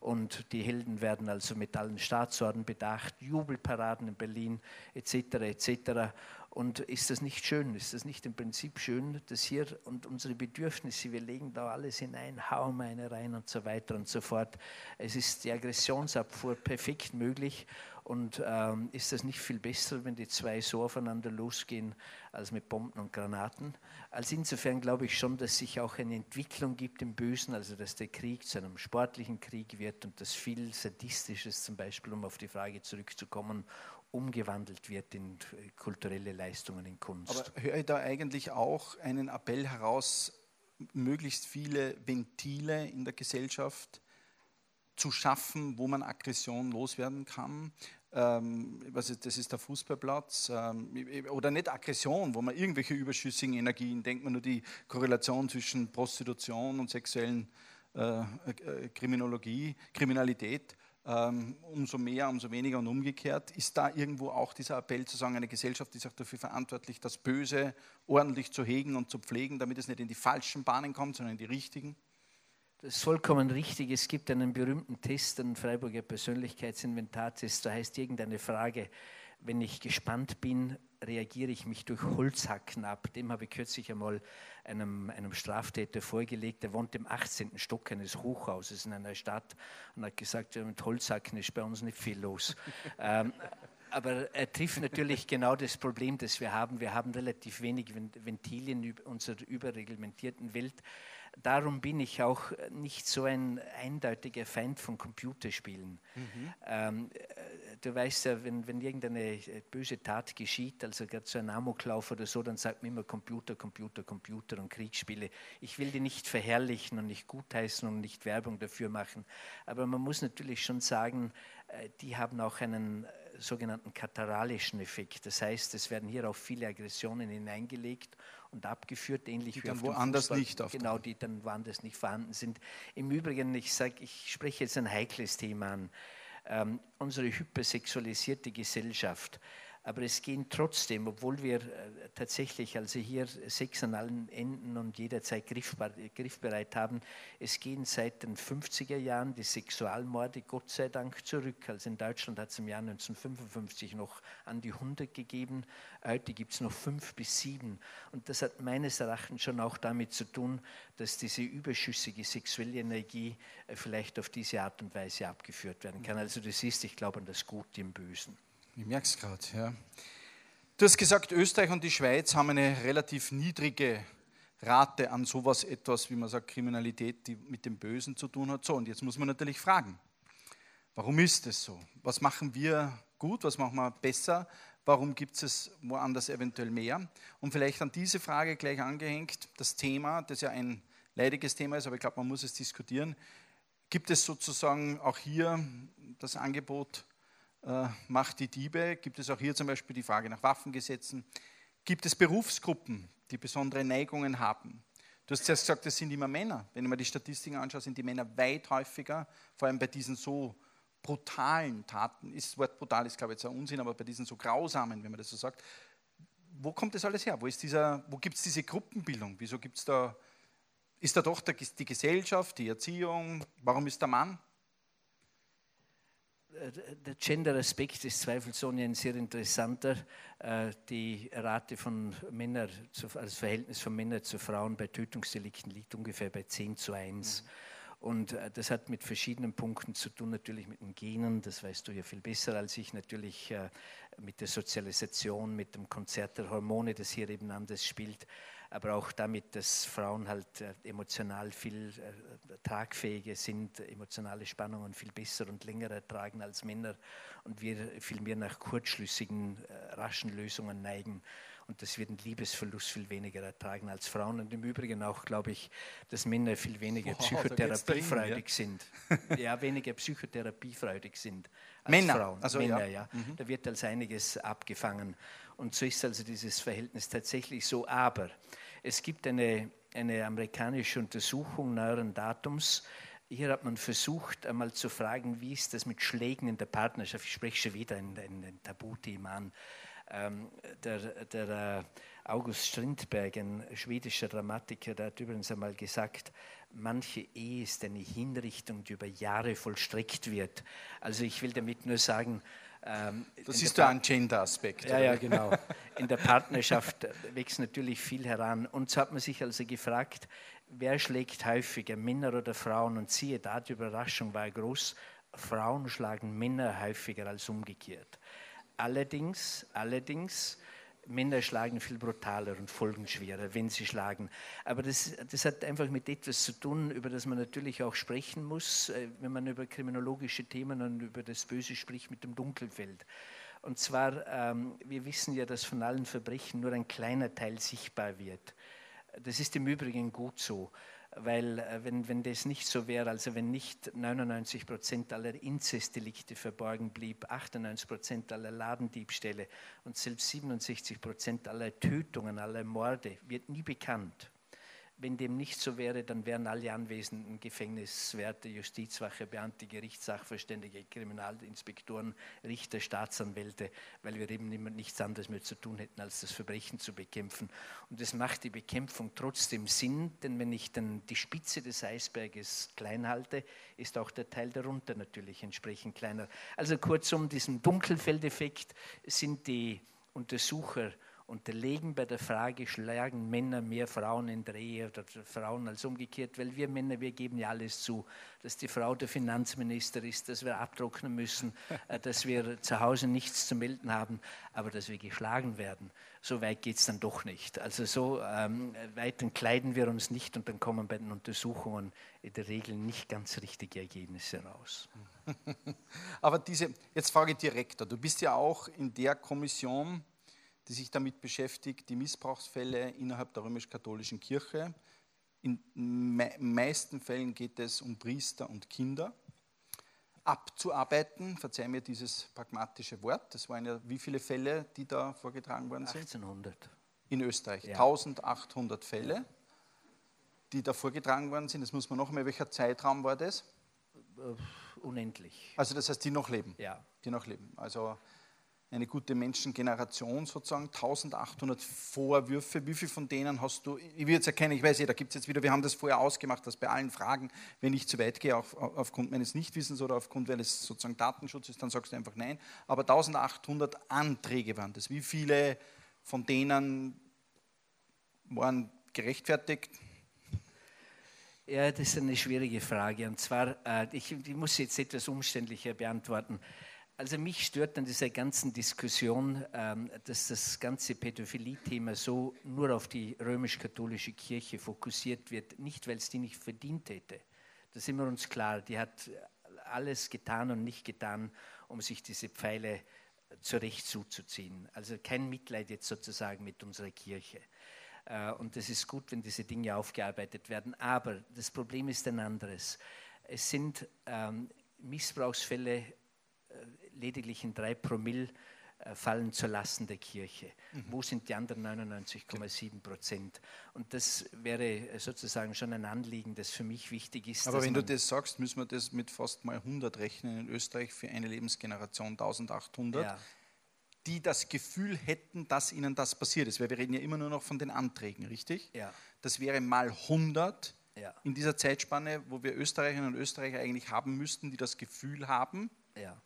Und die Helden werden also mit allen Staatsorden bedacht, Jubelparaden in Berlin etc. etc. Und ist das nicht schön? Ist das nicht im Prinzip schön, dass hier und unsere Bedürfnisse, wir legen da alles hinein, hauen eine rein und so weiter und so fort. Es ist die Aggressionsabfuhr perfekt möglich. Und ähm, ist das nicht viel besser, wenn die zwei so aufeinander losgehen, als mit Bomben und Granaten? Also insofern glaube ich schon, dass sich auch eine Entwicklung gibt im Bösen, also dass der Krieg zu einem sportlichen Krieg wird und dass viel Sadistisches zum Beispiel, um auf die Frage zurückzukommen, umgewandelt wird in kulturelle Leistungen in Kunst. Aber höre ich da eigentlich auch einen Appell heraus, möglichst viele Ventile in der Gesellschaft zu schaffen, wo man Aggression loswerden kann? Ähm, was ist, das ist der Fußballplatz ähm, oder nicht Aggression, wo man irgendwelche überschüssigen Energien, denkt man nur die Korrelation zwischen Prostitution und sexuellen äh, äh, Kriminologie, Kriminalität umso mehr, umso weniger und umgekehrt. Ist da irgendwo auch dieser Appell zu sagen, eine Gesellschaft ist auch dafür verantwortlich, das Böse ordentlich zu hegen und zu pflegen, damit es nicht in die falschen Bahnen kommt, sondern in die richtigen? Das ist vollkommen richtig. Es gibt einen berühmten Test, einen Freiburger Persönlichkeitsinventartest. Da heißt irgendeine Frage, wenn ich gespannt bin, reagiere ich mich durch Holzhacken ab. Dem habe ich kürzlich einmal einem, einem Straftäter vorgelegt. Der wohnt im 18. Stock eines Hochhauses in einer Stadt und hat gesagt, mit Holzhacken ist bei uns nicht viel los. *laughs* ähm, aber er trifft natürlich genau das Problem, das wir haben. Wir haben relativ wenig Ventilien in unserer überreglementierten Welt darum bin ich auch nicht so ein eindeutiger Feind von Computerspielen. Mhm. Ähm, äh, du weißt ja, wenn, wenn irgendeine äh, böse Tat geschieht, also gerade so ein Amoklauf oder so, dann sagt man immer Computer, Computer, Computer und Kriegsspiele. Ich will die nicht verherrlichen und nicht gutheißen und nicht Werbung dafür machen, aber man muss natürlich schon sagen, äh, die haben auch einen sogenannten kataralischen Effekt. Das heißt, es werden hier auch viele Aggressionen hineingelegt und abgeführt, ähnlich die wie dann auf woanders Fußball. nicht auftauchen. Genau, die dann woanders nicht vorhanden sind. Im Übrigen, ich sage, ich spreche jetzt ein heikles Thema an. Ähm, unsere hypersexualisierte Gesellschaft aber es gehen trotzdem, obwohl wir äh, tatsächlich also hier Sex an allen Enden und jederzeit griffbar, griffbereit haben, es gehen seit den 50er Jahren die Sexualmorde Gott sei Dank zurück. Also in Deutschland hat es im Jahr 1955 noch an die 100 gegeben, heute gibt es noch fünf bis sieben. Und das hat meines Erachtens schon auch damit zu tun, dass diese überschüssige sexuelle Energie äh, vielleicht auf diese Art und Weise abgeführt werden kann. Also das ist, ich glaube, an das Gute im Bösen. Ich merke es gerade, ja. Du hast gesagt, Österreich und die Schweiz haben eine relativ niedrige Rate an sowas etwas, wie man sagt, Kriminalität, die mit dem Bösen zu tun hat. So, und jetzt muss man natürlich fragen, warum ist es so? Was machen wir gut, was machen wir besser? Warum gibt es woanders eventuell mehr? Und vielleicht an diese Frage gleich angehängt, das Thema, das ja ein leidiges Thema ist, aber ich glaube, man muss es diskutieren. Gibt es sozusagen auch hier das Angebot, äh, macht die Diebe? Gibt es auch hier zum Beispiel die Frage nach Waffengesetzen? Gibt es Berufsgruppen, die besondere Neigungen haben? Du hast zuerst gesagt, das sind immer Männer. Wenn mir die Statistiken anschaue, sind die Männer weit häufiger, vor allem bei diesen so brutalen Taten. Ist, das Wort brutal ist, glaube ich, jetzt ein Unsinn, aber bei diesen so grausamen, wenn man das so sagt. Wo kommt das alles her? Wo, wo gibt es diese Gruppenbildung? Wieso gibt es da, ist da doch die Gesellschaft, die Erziehung? Warum ist der Mann? Der Gender-Aspekt ist zweifelsohne ein sehr interessanter. Äh, die Rate von Männern, also das Verhältnis von Männern zu Frauen bei Tötungsdelikten liegt ungefähr bei 10 zu 1. Mhm. Und äh, das hat mit verschiedenen Punkten zu tun, natürlich mit den Genen, das weißt du ja viel besser als ich, natürlich äh, mit der Sozialisation, mit dem Konzert der Hormone, das hier eben anders spielt aber auch damit, dass Frauen halt äh, emotional viel äh, tragfähiger sind, emotionale Spannungen viel besser und länger ertragen als Männer und wir viel mehr nach kurzschlüssigen, äh, raschen Lösungen neigen und dass wir den Liebesverlust viel weniger ertragen als Frauen. Und im Übrigen auch, glaube ich, dass Männer viel weniger wow, psychotherapiefreudig ja. sind. *laughs* ja, weniger psychotherapiefreudig sind als Männer. Frauen. Also, Männer, ja. ja. Mhm. Da wird als einiges abgefangen. Und so ist also dieses Verhältnis tatsächlich so. Aber es gibt eine, eine amerikanische Untersuchung neueren Datums, hier hat man versucht, einmal zu fragen, wie ist das mit Schlägen in der Partnerschaft? Ich spreche schon wieder ein, ein, ein Tabuthema an. Ähm, der, der äh, August Strindberg, ein schwedischer Dramatiker, der hat übrigens einmal gesagt, manche Ehe ist eine Hinrichtung, die über Jahre vollstreckt wird. Also ich will damit nur sagen, ähm, das ist ein Gender-Aspekt. Ja, ja, genau. In der Partnerschaft *laughs* wächst natürlich viel heran. Und so hat man sich also gefragt, wer schlägt häufiger, Männer oder Frauen? Und siehe da, die Überraschung war groß, Frauen schlagen Männer häufiger als umgekehrt. Allerdings, allerdings, Männer schlagen viel brutaler und folgenschwerer, wenn sie schlagen. Aber das, das hat einfach mit etwas zu tun, über das man natürlich auch sprechen muss, äh, wenn man über kriminologische Themen und über das Böse spricht mit dem Dunkelfeld. Und zwar, ähm, wir wissen ja, dass von allen Verbrechen nur ein kleiner Teil sichtbar wird. Das ist im Übrigen gut so weil äh, wenn, wenn das nicht so wäre, also wenn nicht 99 Prozent aller Inzestdelikte verborgen blieb, 98 Prozent aller Ladendiebstähle und selbst 67 Prozent aller Tötungen, aller Morde, wird nie bekannt. Wenn dem nicht so wäre, dann wären alle anwesenden Gefängniswärter, Justizwache, Beamte, Gerichtssachverständige, Kriminalinspektoren, Richter, Staatsanwälte, weil wir eben nichts anderes mehr zu tun hätten, als das Verbrechen zu bekämpfen. Und das macht die Bekämpfung trotzdem Sinn, denn wenn ich dann die Spitze des Eisberges klein halte, ist auch der Teil darunter natürlich entsprechend kleiner. Also kurzum, diesen Dunkelfeldeffekt sind die Untersucher unterlegen bei der Frage, schlagen Männer mehr Frauen in der Ehe oder Frauen als umgekehrt, weil wir Männer, wir geben ja alles zu, dass die Frau der Finanzminister ist, dass wir abtrocknen müssen, äh, dass wir zu Hause nichts zu melden haben, aber dass wir geschlagen werden. So weit geht es dann doch nicht. Also so ähm, weit entkleiden wir uns nicht und dann kommen bei den Untersuchungen in der Regel nicht ganz richtige Ergebnisse raus. *laughs* Aber diese, jetzt frage ich direkt, du bist ja auch in der Kommission, die sich damit beschäftigt, die Missbrauchsfälle innerhalb der römisch-katholischen Kirche. In meisten Fällen geht es um Priester und Kinder. Abzuarbeiten, verzeih mir dieses pragmatische Wort, das waren ja wie viele Fälle, die da vorgetragen worden sind? 1800. in Österreich. Ja. 1800 Fälle, die da vorgetragen worden sind. Das muss man noch mal, welcher Zeitraum war das? Äh, unendlich. Also das heißt, die noch leben? Ja. Die noch leben. Also eine gute Menschengeneration sozusagen, 1800 Vorwürfe. Wie viele von denen hast du, ich will jetzt erkennen, ich weiß ja, da gibt es jetzt wieder, wir haben das vorher ausgemacht, dass bei allen Fragen, wenn ich zu weit gehe, auf, aufgrund meines Nichtwissens oder aufgrund, weil es sozusagen Datenschutz ist, dann sagst du einfach nein. Aber 1800 Anträge waren das. Wie viele von denen waren gerechtfertigt? Ja, das ist eine schwierige Frage. Und zwar, äh, ich, ich muss jetzt etwas umständlicher beantworten. Also mich stört an dieser ganzen Diskussion, ähm, dass das ganze Pädophilie-Thema so nur auf die römisch-katholische Kirche fokussiert wird, nicht weil es die nicht verdient hätte. Da sind wir uns klar, die hat alles getan und nicht getan, um sich diese Pfeile zurecht zuzuziehen. Also kein Mitleid jetzt sozusagen mit unserer Kirche. Äh, und es ist gut, wenn diese Dinge aufgearbeitet werden. Aber das Problem ist ein anderes. Es sind ähm, Missbrauchsfälle lediglich in drei Promille äh, fallen zur Lasten der Kirche. Mhm. Wo sind die anderen 99,7 Prozent? Und das wäre sozusagen schon ein Anliegen, das für mich wichtig ist. Aber wenn du das sagst, müssen wir das mit fast mal 100 rechnen in Österreich für eine Lebensgeneration 1800. Ja. Die das Gefühl hätten, dass ihnen das passiert ist, weil wir reden ja immer nur noch von den Anträgen, richtig? Ja. Das wäre mal 100 ja. in dieser Zeitspanne, wo wir Österreicherinnen und Österreicher eigentlich haben müssten, die das Gefühl haben, ja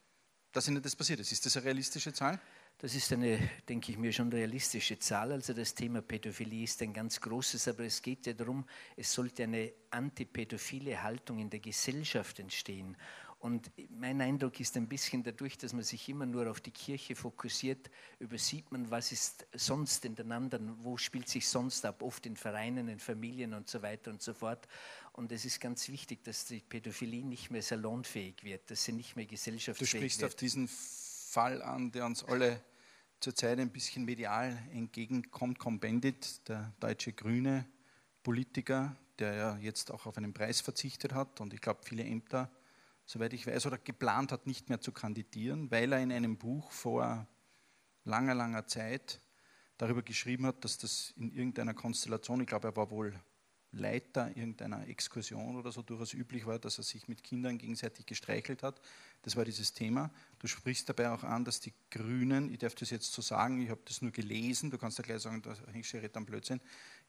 dass Ihnen das passiert ist. Ist das eine realistische Zahl? Das ist eine, denke ich mir, schon realistische Zahl. Also das Thema Pädophilie ist ein ganz großes, aber es geht ja darum, es sollte eine antipädophile Haltung in der Gesellschaft entstehen. Und mein Eindruck ist ein bisschen dadurch, dass man sich immer nur auf die Kirche fokussiert, übersieht man, was ist sonst in den anderen, wo spielt sich sonst ab, oft in Vereinen, in Familien und so weiter und so fort. Und es ist ganz wichtig, dass die Pädophilie nicht mehr salonfähig wird, dass sie nicht mehr gesellschaftsfähig wird. Du sprichst wird. auf diesen Fall an, der uns alle zurzeit ein bisschen medial entgegenkommt. Combendit, der deutsche grüne Politiker, der ja jetzt auch auf einen Preis verzichtet hat und ich glaube viele Ämter, soweit ich weiß, oder geplant hat, nicht mehr zu kandidieren, weil er in einem Buch vor langer, langer Zeit darüber geschrieben hat, dass das in irgendeiner Konstellation, ich glaube, er war wohl Leiter irgendeiner Exkursion oder so durchaus üblich war, dass er sich mit Kindern gegenseitig gestreichelt hat. Das war dieses Thema. Du sprichst dabei auch an, dass die Grünen, ich darf das jetzt so sagen, ich habe das nur gelesen, du kannst ja gleich sagen, da hängst du am Blödsinn,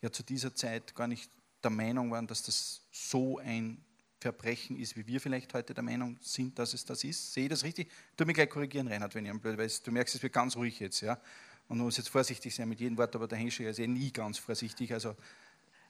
ja zu dieser Zeit gar nicht der Meinung waren, dass das so ein Verbrechen ist, wie wir vielleicht heute der Meinung sind, dass es das ist. Sehe ich das richtig? Du mich gleich korrigieren, Reinhard, wenn ich am Blöd weiß. Du merkst, es wird ganz ruhig jetzt, ja. Und man muss jetzt vorsichtig sein mit jedem Wort, aber der Henscher ist eh nie ganz vorsichtig. Also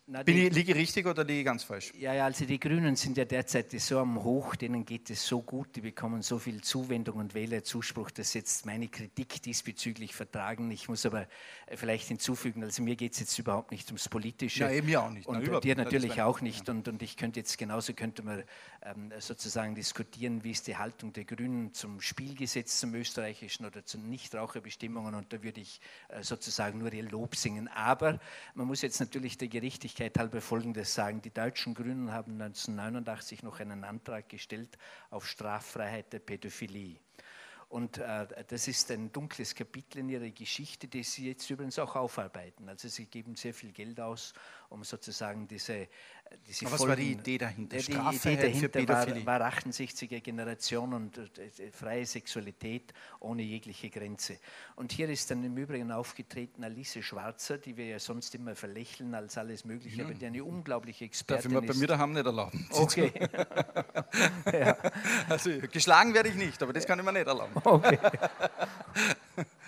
na, Bin ich, liege ich richtig oder liege ich ganz falsch? Ja, ja, also die Grünen sind ja derzeit so am Hoch, denen geht es so gut, die bekommen so viel Zuwendung und Wählerzuspruch, dass jetzt meine Kritik diesbezüglich vertragen. Ich muss aber vielleicht hinzufügen, also mir geht es jetzt überhaupt nicht ums Politische. Ja, eben ja auch nicht. Und Na, dir natürlich auch nicht. Und, und ich könnte jetzt genauso könnte man ähm, sozusagen diskutieren, wie ist die Haltung der Grünen zum Spielgesetz, zum österreichischen oder zu Nichtraucherbestimmungen. Und da würde ich äh, sozusagen nur ihr Lob singen. Aber man muss jetzt natürlich der Gerechtigkeit Vollständigkeit halber Folgendes sagen. Die deutschen Grünen haben 1989 noch einen Antrag gestellt auf Straffreiheit der Pädophilie. Und äh, das ist ein dunkles Kapitel in ihrer Geschichte, das sie jetzt übrigens auch aufarbeiten. Also sie geben sehr viel Geld aus, um sozusagen diese, diese Aber was war die Idee dahinter? Die Idee dahinter war, war 68er Generation und äh, freie Sexualität ohne jegliche Grenze. Und hier ist dann im Übrigen aufgetreten Alice Schwarzer, die wir ja sonst immer verlächeln als alles Mögliche, ja. aber die eine unglaubliche Expertin Darf ich mir bei mir daheim nicht erlauben. *laughs* Okay. *laughs* ja. Also geschlagen werde ich nicht, aber das kann ich mir nicht erlauben. Okay *laughs*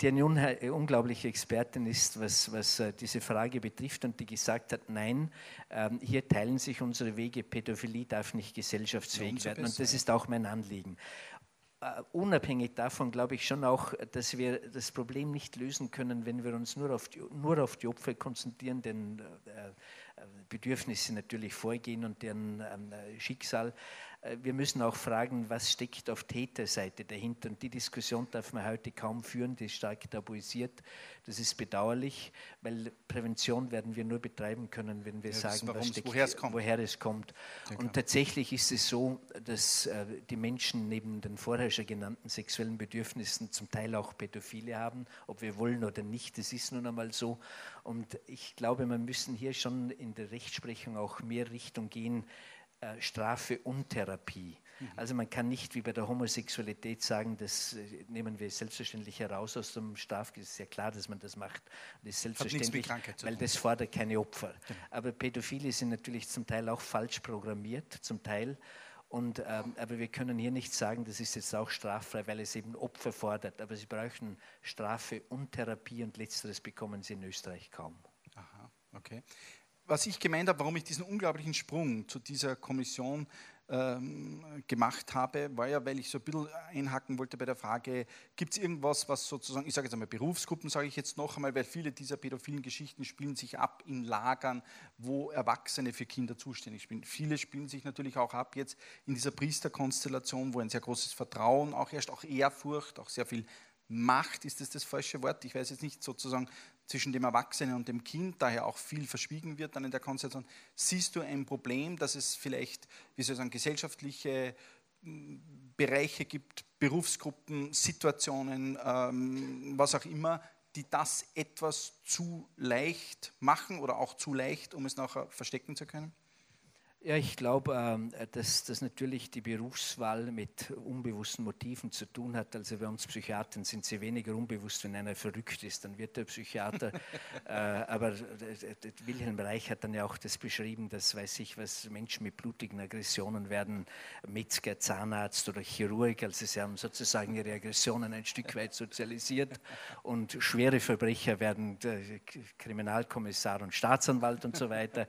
die eine äh, unglaubliche Expertin ist, was, was äh, diese Frage betrifft und die gesagt hat, nein, ähm, hier teilen sich unsere Wege, Pädophilie darf nicht gesellschaftsfähig werden und das ist auch mein Anliegen. Uh, unabhängig davon glaube ich schon auch, dass wir das Problem nicht lösen können, wenn wir uns nur auf die, nur auf die Opfer konzentrieren, denn äh, Bedürfnisse natürlich vorgehen und deren ähm, Schicksal. Äh, wir müssen auch fragen, was steckt auf Täterseite dahinter. Und die Diskussion darf man heute kaum führen, die ist stark tabuisiert. Das ist bedauerlich, weil Prävention werden wir nur betreiben können, wenn wir ja, sagen, was steckt, woher es kommt. Woher es kommt. Und tatsächlich ist es so, dass äh, die Menschen neben den vorher schon genannten sexuellen Bedürfnissen zum Teil auch Pädophile haben, ob wir wollen oder nicht. Das ist nun einmal so. Und ich glaube, wir müssen hier schon in der Rechtsprechung auch mehr Richtung gehen, Strafe und Therapie. Mhm. Also man kann nicht wie bei der Homosexualität sagen, das äh, nehmen wir selbstverständlich heraus aus dem Strafgesetz. Es ist ja klar, dass man das macht. Das ist selbstverständlich, weil das fordert keine Opfer. Genau. Aber Pädophile sind natürlich zum Teil auch falsch programmiert, zum Teil. Und, ähm, aber wir können hier nicht sagen, das ist jetzt auch straffrei, weil es eben Opfer fordert. Aber sie brauchen Strafe und Therapie und letzteres bekommen sie in Österreich kaum. Aha, okay was ich gemeint habe, warum ich diesen unglaublichen Sprung zu dieser Kommission ähm, gemacht habe, war ja, weil ich so ein bisschen einhaken wollte bei der Frage, gibt es irgendwas, was sozusagen, ich sage jetzt einmal Berufsgruppen, sage ich jetzt noch einmal, weil viele dieser pädophilen Geschichten spielen sich ab in Lagern, wo Erwachsene für Kinder zuständig sind. Viele spielen sich natürlich auch ab jetzt in dieser Priesterkonstellation, wo ein sehr großes Vertrauen auch herrscht, auch Ehrfurcht, auch sehr viel Macht, ist das das falsche Wort? Ich weiß jetzt nicht, sozusagen zwischen dem Erwachsenen und dem Kind, daher auch viel verschwiegen wird dann in der Konstellation. Siehst du ein Problem, dass es vielleicht, wie soll ich sagen, gesellschaftliche hm, Bereiche gibt, Berufsgruppen, Situationen, ähm, was auch immer, die das etwas zu leicht machen oder auch zu leicht, um es nachher verstecken zu können? Ja, ich glaube, ähm, dass das natürlich die Berufswahl mit unbewussten Motiven zu tun hat. Also bei uns Psychiatern sind sie weniger unbewusst, wenn einer verrückt ist, dann wird er Psychiater. *laughs* Äh, aber Wilhelm Reich hat dann ja auch das beschrieben, dass weiß ich, was Menschen mit blutigen Aggressionen werden Metzger, Zahnarzt oder Chirurg. Also sie haben sozusagen ihre Aggressionen ein Stück weit sozialisiert. Und schwere Verbrecher werden äh, Kriminalkommissar und Staatsanwalt und so weiter.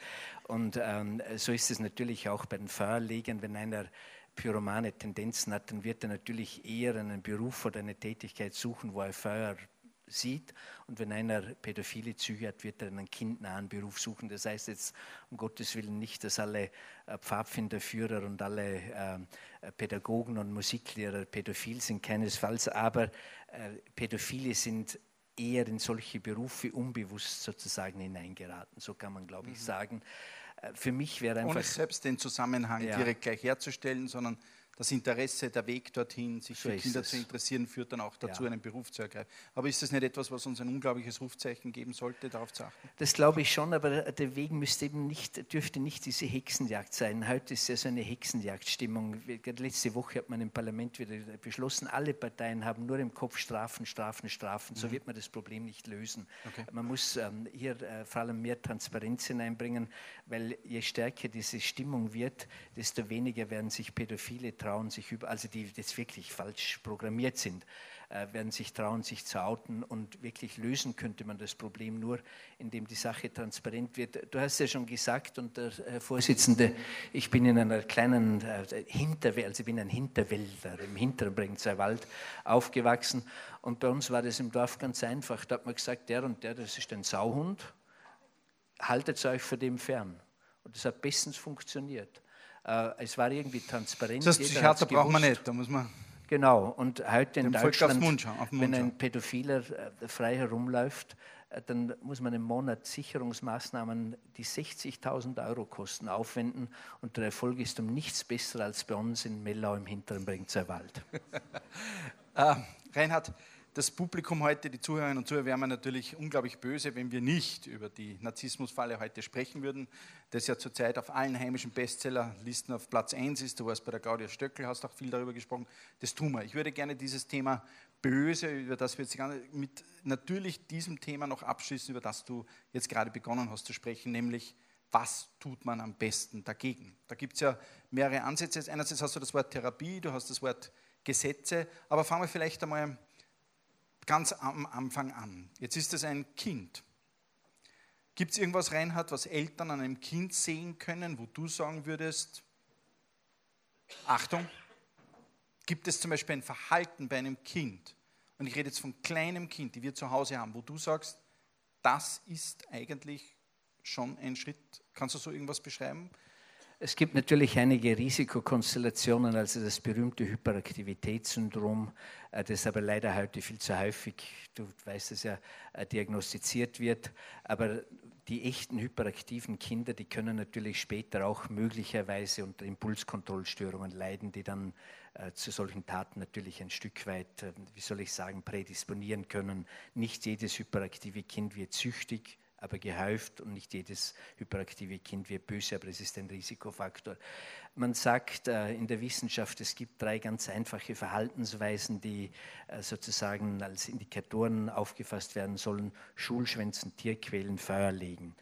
Und ähm, so ist es natürlich auch bei den Feuerlegern, wenn einer pyromane Tendenzen hat, dann wird er natürlich eher einen Beruf oder eine Tätigkeit suchen, wo er Feuer sieht. Und wenn einer pädophile Züge hat, wird er einen kindnahen Beruf suchen. Das heißt jetzt um Gottes Willen nicht, dass alle äh, Pfadfinderführer und alle äh, Pädagogen und Musiklehrer pädophil sind, keinesfalls. Aber äh, Pädophile sind eher in solche Berufe unbewusst sozusagen hineingeraten. So kann man, glaube ich, mhm. sagen. Für mich wäre einfach. Ohne selbst den Zusammenhang ja. direkt gleich herzustellen, sondern das Interesse, der Weg dorthin, sich so für Kinder es. zu interessieren, führt dann auch dazu, ja. einen Beruf zu ergreifen. Aber ist das nicht etwas, was uns ein unglaubliches Rufzeichen geben sollte, darauf zu achten? Das glaube ich schon, aber der Weg müsste eben nicht, dürfte nicht diese Hexenjagd sein. Heute ist ja so eine Hexenjagdstimmung. Letzte Woche hat man im Parlament wieder beschlossen, alle Parteien haben nur im Kopf Strafen, Strafen, Strafen. So mhm. wird man das Problem nicht lösen. Okay. Man muss ähm, hier äh, vor allem mehr Transparenz hineinbringen, weil je stärker diese Stimmung wird, desto weniger werden sich Pädophile trauen sich über, also die jetzt wirklich falsch programmiert sind, äh, werden sich trauen, sich zu outen und wirklich lösen könnte man das Problem nur, indem die Sache transparent wird. Du hast ja schon gesagt und der Herr Vorsitzende, ich bin in einer kleinen äh, Hinterwelt, also ich bin ein Hinterwälder im hinteren Bregenzerwald Wald aufgewachsen und bei uns war das im Dorf ganz einfach. Da hat man gesagt, der und der, das ist ein Sauhund, haltet euch vor dem fern. Und das hat bestens funktioniert. Äh, es war irgendwie transparent. Das heißt, Psychiater braucht man nicht, da muss man. Genau, und heute in Deutschland, Mund, wenn ein Pädophiler äh, frei herumläuft, äh, dann muss man im Monat Sicherungsmaßnahmen, die 60.000 Euro kosten, aufwenden und der Erfolg ist um nichts besser als bei uns in Mellau im hinteren Bringzer Wald. *laughs* äh, Reinhard, das Publikum heute, die Zuhörerinnen und Zuhörer, wären natürlich unglaublich böse, wenn wir nicht über die Narzissmusfalle heute sprechen würden, das ja zurzeit auf allen heimischen Bestsellerlisten auf Platz 1 ist. Du warst bei der Claudia Stöckel, hast auch viel darüber gesprochen. Das tun wir. Ich würde gerne dieses Thema böse, über das wir jetzt mit natürlich diesem Thema noch abschließen, über das du jetzt gerade begonnen hast zu sprechen, nämlich was tut man am besten dagegen? Da gibt es ja mehrere Ansätze. Einerseits hast du das Wort Therapie, du hast das Wort Gesetze, aber fangen wir vielleicht einmal ganz am Anfang an. Jetzt ist es ein Kind. Gibt es irgendwas, Reinhard, was Eltern an einem Kind sehen können, wo du sagen würdest, Achtung, gibt es zum Beispiel ein Verhalten bei einem Kind, und ich rede jetzt von kleinem Kind, die wir zu Hause haben, wo du sagst, das ist eigentlich schon ein Schritt. Kannst du so irgendwas beschreiben? Es gibt natürlich einige Risikokonstellationen, also das berühmte Hyperaktivitätssyndrom, äh, das aber leider heute viel zu häufig, du weißt es ja, äh, diagnostiziert wird. Aber die echten hyperaktiven Kinder, die können natürlich später auch möglicherweise unter Impulskontrollstörungen leiden, die dann äh, zu solchen Taten natürlich ein Stück weit, wie soll ich sagen, prädisponieren können. Nicht jedes hyperaktive Kind wird süchtig, aber gehäuft und nicht jedes hyperaktive Kind wird böse, aber es ist ein Risikofaktor. Man sagt äh, in der Wissenschaft, es gibt drei ganz einfache Verhaltensweisen, die äh, sozusagen als Indikatoren aufgefasst werden sollen. Schulschwänzen, Tierquälen, Feuer legen.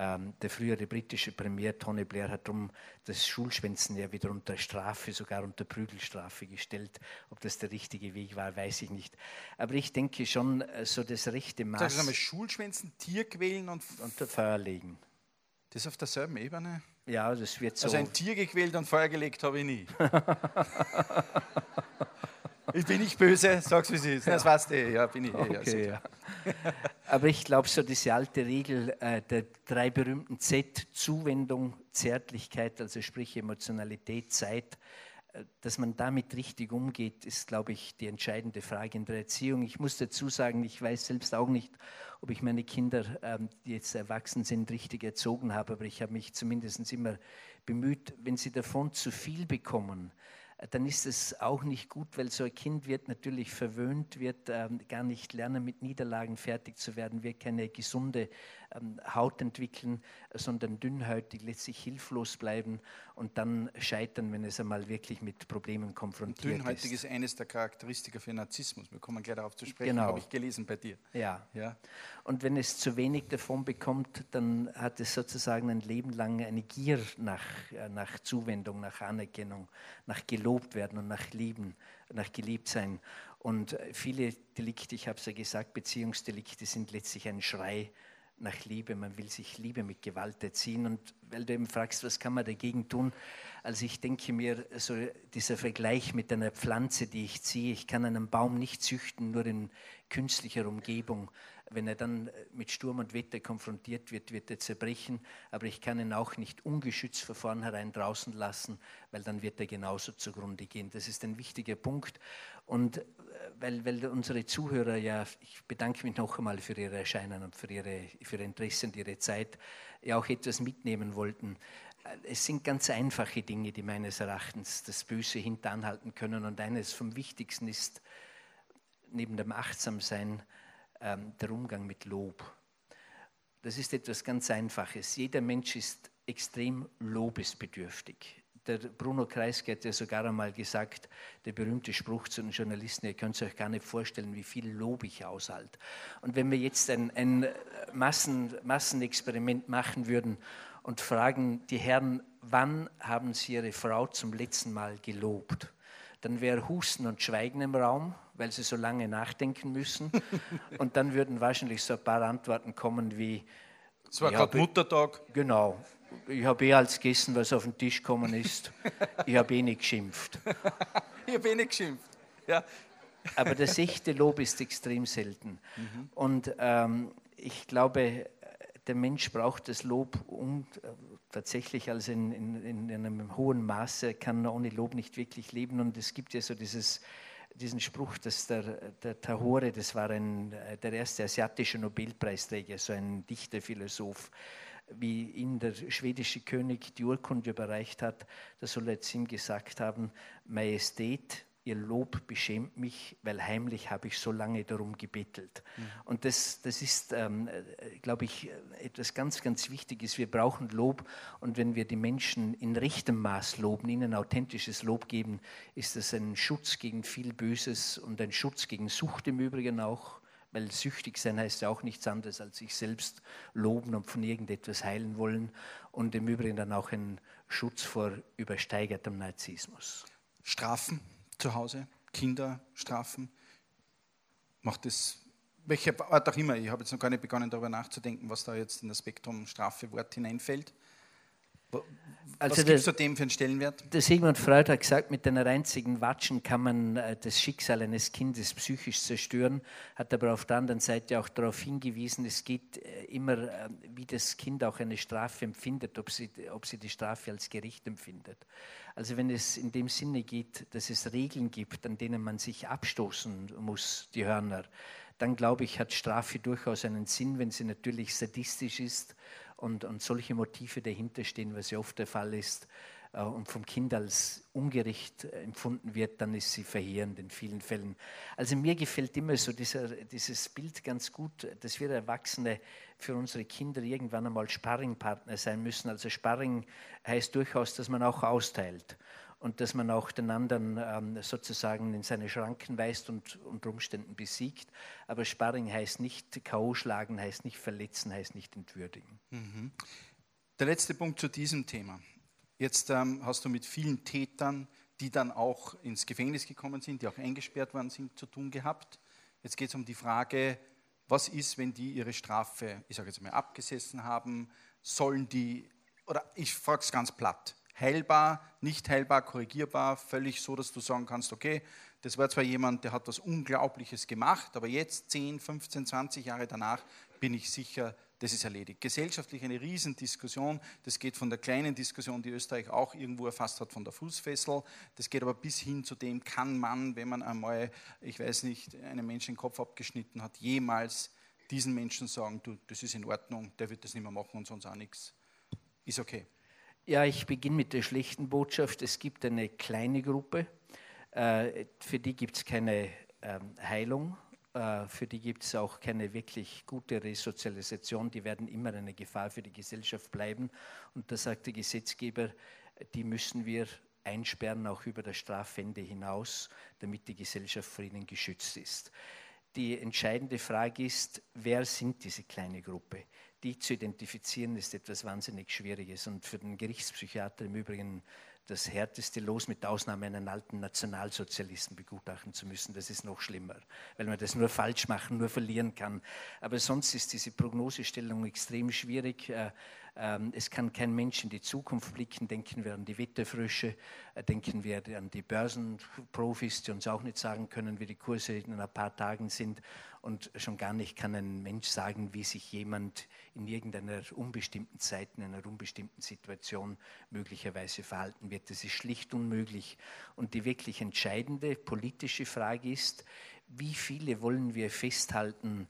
Ähm, der frühere britische Premier Tony Blair hat darum das Schulschwänzen ja wieder unter Strafe, sogar unter Prügelstrafe gestellt. Ob das der richtige Weg war, weiß ich nicht. Aber ich denke schon, äh, so das rechte Maß. Sag mal, Schulschwänzen, Tierquälen und unter Feuer legen. Das auf derselben Ebene? Ja, das wird so. Also ein Tier gequält und Feuer gelegt habe ich nie. *laughs* ich bin nicht böse, sag's wie es ist. Das weißt du eh. Ja, bin ich eh. Okay, ja. Aber ich glaube, so diese alte Regel äh, der drei berühmten Z, Zuwendung, Zärtlichkeit, also sprich Emotionalität, Zeit, äh, dass man damit richtig umgeht, ist, glaube ich, die entscheidende Frage in der Erziehung. Ich muss dazu sagen, ich weiß selbst auch nicht, ob ich meine Kinder, ähm, die jetzt erwachsen sind, richtig erzogen habe, aber ich habe mich zumindest immer bemüht, wenn sie davon zu viel bekommen, dann ist es auch nicht gut, weil so ein Kind wird natürlich verwöhnt, wird ähm, gar nicht lernen, mit Niederlagen fertig zu werden, wird keine gesunde Haut entwickeln, sondern dünnhäutig, letztlich hilflos bleiben und dann scheitern, wenn es einmal wirklich mit Problemen konfrontiert und dünnhäutig ist. ist eines der Charakteristika für Narzissmus. Wir kommen gleich darauf zu sprechen, genau. habe ich gelesen bei dir. Ja. ja. Und wenn es zu wenig davon bekommt, dann hat es sozusagen ein Leben lang eine Gier nach, äh, nach Zuwendung, nach Anerkennung, nach gelobt werden und nach Lieben, nach geliebt sein. Und viele Delikte, ich habe es ja gesagt, Beziehungsdelikte sind letztlich ein Schrei nach Liebe, man will sich Liebe mit Gewalt erziehen. Und weil du eben fragst, was kann man dagegen tun? Also ich denke mir, so dieser Vergleich mit einer Pflanze, die ich ziehe, ich kann einen Baum nicht züchten, nur in künstlicher Umgebung. Wenn er dann mit Sturm und Wetter konfrontiert wird, wird er zerbrechen. Aber ich kann ihn auch nicht ungeschützt von vornherein draußen lassen, weil dann wird er genauso zugrunde gehen. Das ist ein wichtiger Punkt. Und weil, weil unsere Zuhörer ja, ich bedanke mich noch einmal für Ihre Erscheinen und für Ihre, für Ihr Interesse und Ihre Zeit, ja auch etwas mitnehmen wollten. Es sind ganz einfache Dinge, die meines Erachtens das Böse hinteranhalten können. Und eines vom Wichtigsten ist, neben dem Achtsamsein, ähm, der Umgang mit Lob. Das ist etwas ganz Einfaches. Jeder Mensch ist extrem lobesbedürftig der Bruno Kreisky hat ja sogar einmal gesagt, der berühmte Spruch zu den Journalisten, ihr könnt euch gar nicht vorstellen, wie viel Lob ich aushalte. Und wenn wir jetzt ein, ein Massen, Massenexperiment machen würden und fragen die Herren, wann haben sie ihre Frau zum letzten Mal gelobt? Dann wäre Husten und Schweigen im Raum, weil sie so lange nachdenken müssen. *laughs* und dann würden wahrscheinlich so ein paar Antworten kommen wie, es war gerade Muttertag. Genau ich habe eh alles gegessen, was auf den Tisch gekommen ist. Ich habe eh nicht geschimpft. *laughs* ich habe eh nicht geschimpft. Ja. Aber das echte Lob ist extrem selten. Mhm. Und ähm, ich glaube, der Mensch braucht das Lob und äh, tatsächlich also in, in, in, einem hohen Maße kann ohne Lob nicht wirklich leben. Und es gibt ja so dieses, diesen Spruch, dass der, der Tahore, das war ein, äh, der erste asiatische Nobelpreisträger, so ein Dichter, Philosoph, wie ihm der schwedische König die Urkunde überreicht hat, da soll er zu ihm gesagt haben, Majestät, Ihr Lob beschämt mich, weil heimlich habe ich so lange darum gebettelt. Mhm. Und das, das ist, ähm, äh, glaube ich, etwas ganz, ganz Wichtiges. Wir brauchen Lob und wenn wir die Menschen in rechtem Maß loben, ihnen authentisches Lob geben, ist das ein Schutz gegen viel Böses und ein Schutz gegen Sucht im Übrigen auch weil süchtig sein heißt ja auch nichts anderes als sich selbst loben und von irgendetwas heilen wollen und im Übrigen dann auch ein Schutz vor übersteigertem Narzissmus. Strafen zu Hause, Kinder strafen, macht das, welche Art auch immer, ich habe jetzt noch gar nicht begonnen darüber nachzudenken, was da jetzt in das Spektrum Strafe Wort hineinfällt. Also Was gibt es dem für einen Stellenwert? Der Sigmund Freud hat gesagt, mit einer einzigen Watschen kann man äh, das Schicksal eines Kindes psychisch zerstören, hat aber auf der anderen Seite auch darauf hingewiesen, es geht äh, immer, äh, wie das Kind auch eine Strafe empfindet, ob sie, ob sie die Strafe als Gericht empfindet. Also wenn es in dem Sinne geht, dass es Regeln gibt, an denen man sich abstoßen muss, die Hörner, dann glaube ich, hat Strafe durchaus einen Sinn, wenn sie natürlich sadistisch ist und, und solche Motive dahinter stehen, was ja oft der Fall ist, äh, und vom Kind als ungerecht empfunden wird, dann ist sie verheerend in vielen Fällen. Also mir gefällt immer so dieser, dieses Bild ganz gut, dass wir Erwachsene für unsere Kinder irgendwann einmal Sparringpartner sein müssen. Also Sparring heißt durchaus, dass man auch austeilt und dass man auch den anderen ähm, sozusagen in seine Schranken weist und unter Umständen besiegt. Aber Sparring heißt nicht K.O. schlagen, heißt nicht verletzen, heißt nicht entwürdigen. Mhm. Der letzte Punkt zu diesem Thema. Jetzt ähm, hast du mit vielen Tätern, die dann auch ins Gefängnis gekommen sind, die auch eingesperrt worden sind, zu tun gehabt. Jetzt geht es um die Frage, was ist, wenn die ihre Strafe, ich sage jetzt mal, abgesessen haben? Sollen die, oder ich frage es ganz platt, heilbar, nicht heilbar, korrigierbar, völlig so, dass du sagen kannst, okay, das war zwar jemand, der hat was Unglaubliches gemacht, aber jetzt 10, 15, 20 Jahre danach bin ich sicher, das ist erledigt. Gesellschaftlich eine Riesendiskussion. Das geht von der kleinen Diskussion, die Österreich auch irgendwo erfasst hat, von der Fußfessel. Das geht aber bis hin zu dem, kann man, wenn man einmal, ich weiß nicht, einem Menschen den Kopf abgeschnitten hat, jemals diesen Menschen sagen, du, das ist in Ordnung, der wird das nicht mehr machen und sonst auch nichts. Ist okay. Ja, ich beginne mit der schlechten Botschaft. Es gibt eine kleine Gruppe, äh, für die gibt es keine ähm, Heilung, äh, für die gibt es auch keine wirklich gute Resozialisation. Die werden immer eine Gefahr für die Gesellschaft bleiben. Und da sagt der Gesetzgeber, die müssen wir einsperren, auch über das Strafende hinaus, damit die Gesellschaft vor ihnen geschützt ist. Die entscheidende Frage ist, wer sind diese kleine Gruppe? Die zu identifizieren, ist etwas wahnsinnig Schwieriges. Und für den Gerichtspsychiater im Übrigen das härteste Los, mit Ausnahme einen alten Nationalsozialisten begutachten zu müssen. Das ist noch schlimmer, weil man das nur falsch machen, nur verlieren kann. Aber sonst ist diese Prognosestellung extrem schwierig. Äh, ähm, es kann kein Mensch in die Zukunft blicken. Denken wir an die Wetterfrösche, äh, denken wir an die Börsenprofis, die uns auch nicht sagen können, wie die Kurse in ein paar Tagen sind. Und schon gar nicht kann ein Mensch sagen, wie sich jemand in irgendeiner unbestimmten Zeit, in einer unbestimmten Situation möglicherweise verhalten wird. Das ist schlicht unmöglich. Und die wirklich entscheidende politische Frage ist, wie viele wollen wir festhalten,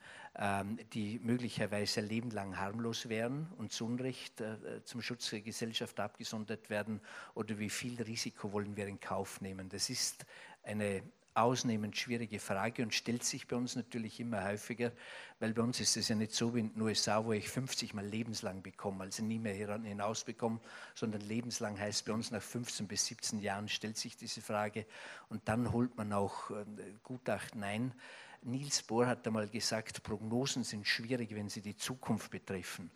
die möglicherweise ein Leben lang harmlos wären und zu Unrecht äh, zum Schutz der Gesellschaft abgesondert werden, oder wie viel Risiko wollen wir in Kauf nehmen? Das ist eine ausnehmend schwierige Frage und stellt sich bei uns natürlich immer häufiger, weil bei uns ist es ja nicht so wie in den USA, wo ich 50 Mal lebenslang bekomme, also nie mehr hinaus bekomme, sondern lebenslang heißt bei uns nach 15 bis 17 Jahren stellt sich diese Frage und dann holt man auch äh, Gutachten ein. Niels Bohr hat einmal gesagt, Prognosen sind schwierig, wenn sie die Zukunft betreffen.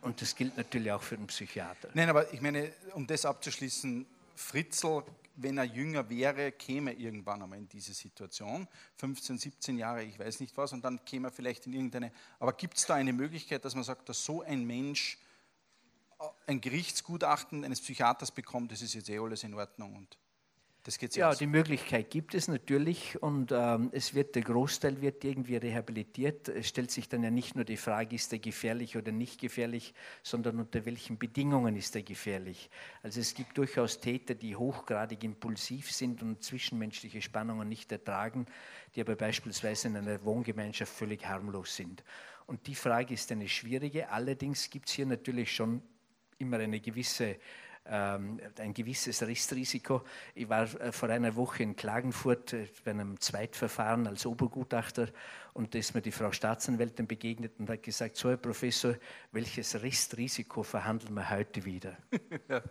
Und das gilt natürlich auch für den Psychiater. Nein, aber ich meine, um das abzuschließen, Fritzl wenn er jünger wäre, käme irgendwann einmal in diese Situation. 15, 17 Jahre, ich weiß nicht was, und dann käme er vielleicht in irgendeine. Aber gibt es da eine Möglichkeit, dass man sagt, dass so ein Mensch äh, ein Gerichtsgutachten eines Psychiaters bekommt, das ist jetzt eh alles in Ordnung und das geht ja, aus. die Möglichkeit gibt es natürlich und ähm, es wird der Großteil wird irgendwie rehabilitiert. Es stellt sich dann ja nicht nur die Frage, ist er gefährlich oder nicht gefährlich, sondern unter welchen Bedingungen ist er gefährlich. Also es gibt durchaus Täter, die hochgradig impulsiv sind und zwischenmenschliche Spannungen nicht ertragen, die aber beispielsweise in einer Wohngemeinschaft völlig harmlos sind. Und die Frage ist eine schwierige. Allerdings gibt es hier natürlich schon immer eine gewisse ein gewisses Restrisiko. Ich war äh, vor einer Woche in Klagenfurt äh, bei einem Zweitverfahren als Obergutachter und da ist mir die Frau Staatsanwältin begegnet und hat gesagt, so Herr Professor, welches Restrisiko verhandeln wir heute wieder? *laughs*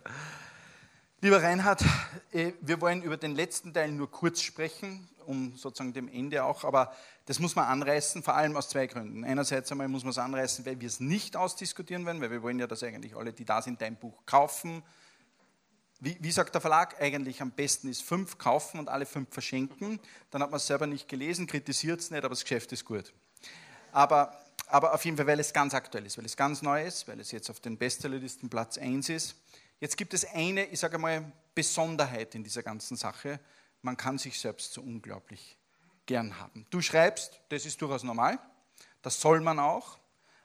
Lieber Reinhard, äh, wir wollen über den letzten Teil nur kurz sprechen, um sozusagen dem Ende auch, aber das muss man anreißen, vor allem aus zwei Gründen. Einerseits einmal muss man es anreißen, weil wir es nicht ausdiskutieren werden, weil wir wollen ja, dass eigentlich alle, die da sind, dein Buch kaufen, wie, wie, sagt der Verlag eigentlich, am besten ist fünf kaufen und alle fünf verschenken. Dann hat man es selber nicht gelesen, kritisiert es nicht, aber das Geschäft ist gut. Aber aber auf jeden Fall, weil es ganz aktuell ist, weil es ganz neu ist, weil es jetzt auf den Bestsellerlisten Platz 1 ist. Jetzt gibt es eine, ich sage mal, Besonderheit in dieser ganzen Sache. Man kann sich selbst so unglaublich gern haben. Du schreibst, das ist durchaus normal, das soll man auch,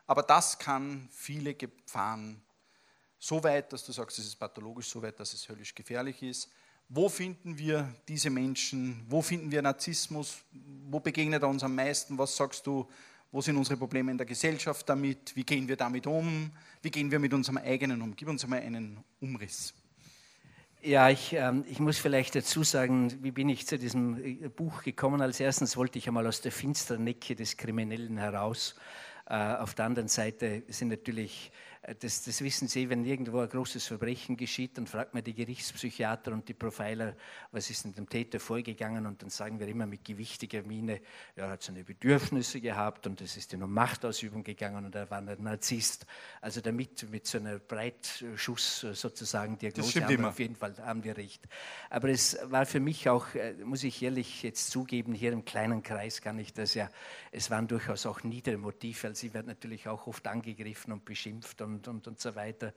aber das kann viele Gefahren so weit, dass du sagst, es ist pathologisch, so weit, dass es höllisch gefährlich ist. Wo finden wir diese Menschen? Wo finden wir Narzissmus? Wo begegnet er uns am meisten? Was sagst du? Wo sind unsere Probleme in der Gesellschaft damit? Wie gehen wir damit um? Wie gehen wir mit unserem eigenen um? Gib uns einmal einen Umriss. Ja, ich, ähm, ich muss vielleicht dazu sagen, wie bin ich zu diesem äh, Buch gekommen? Als erstes wollte ich einmal aus der finsteren Ecke des Kriminellen heraus. Äh, auf der anderen Seite sind natürlich das, das, wissen Sie, wenn irgendwo ein großes Verbrechen geschieht, dann fragt man die Gerichtspsychiater und die Profiler, was ist denn dem Täter vorgegangen und dann sagen wir immer mit gewichtiger Miene, er hat seine Bedürfnisse gehabt und es ist in um Machtausübung gegangen und er war ein Narzisst. Also damit mit so einer Breitschuss sozusagen Diagnose haben wir auf jeden Fall haben wir recht. Aber es war für mich auch, äh, muss ich ehrlich jetzt zugeben, hier im kleinen Kreis kann ich das ja, es waren durchaus auch niedere Motive, also sie werden natürlich auch oft angegriffen und beschimpft und und, und, und so weiter.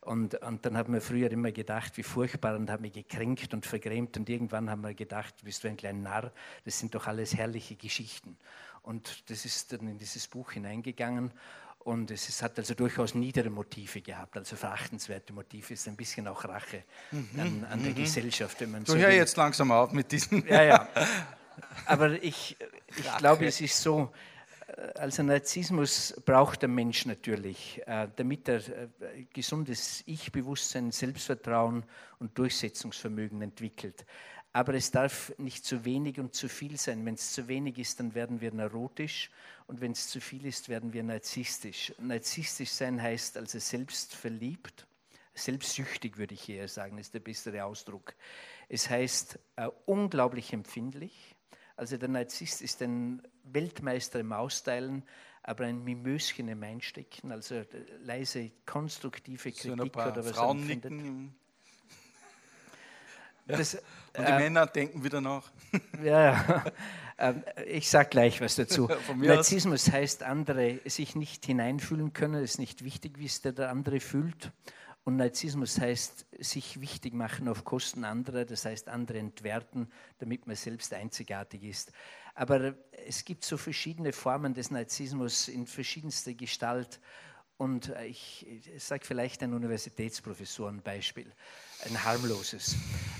Und, und dann haben wir früher immer gedacht, wie furchtbar und haben mich gekränkt und vergrämt. Und irgendwann haben wir gedacht, bist du ein kleiner Narr, das sind doch alles herrliche Geschichten. Und das ist dann in dieses Buch hineingegangen. Und es ist, hat also durchaus niedere Motive gehabt, also verachtenswerte Motive. Es ist ein bisschen auch Rache mhm. an, an, der mhm. Gesellschaft, wenn man du so hör will. jetzt langsam auf mit diesen. Ja, ja. *laughs* Aber ich, ich glaube, es ist so, also Narzissmus braucht der Mensch natürlich, äh, damit er äh, gesundes Ich-Bewusstsein, Selbstvertrauen und Durchsetzungsvermögen entwickelt. Aber es darf nicht zu wenig und zu viel sein. Wenn es zu wenig ist, dann werden wir neurotisch und wenn es zu viel ist, werden wir narzisstisch. Narzisstisch sein heißt also selbstverliebt, selbstsüchtig würde ich eher sagen, ist der bessere Ausdruck. Es heißt äh, unglaublich empfindlich, also der Narzisst ist ein Weltmeister im Austeilen, aber ein Mimöschen im Einstecken, also äh, leise konstruktive Kritik so oder was Frauen er nicken. *laughs* Das, Und die äh, Männer denken wieder nach. *laughs* Ja, ja. *laughs* Ähm, ich sage gleich was dazu. Narzissmus heißt, andere sich nicht hineinfühlen können, es ist nicht wichtig, wie es der andere fühlt. Und Narzissmus heißt, sich wichtig machen auf Kosten anderer, das heißt, andere entwerten, damit man selbst einzigartig ist. Aber es gibt so verschiedene Formen des Narzissmus in verschiedenster Gestalt. Und ich, ich sage vielleicht ein Universitätsprofessorenbeispiel, ein harmloses.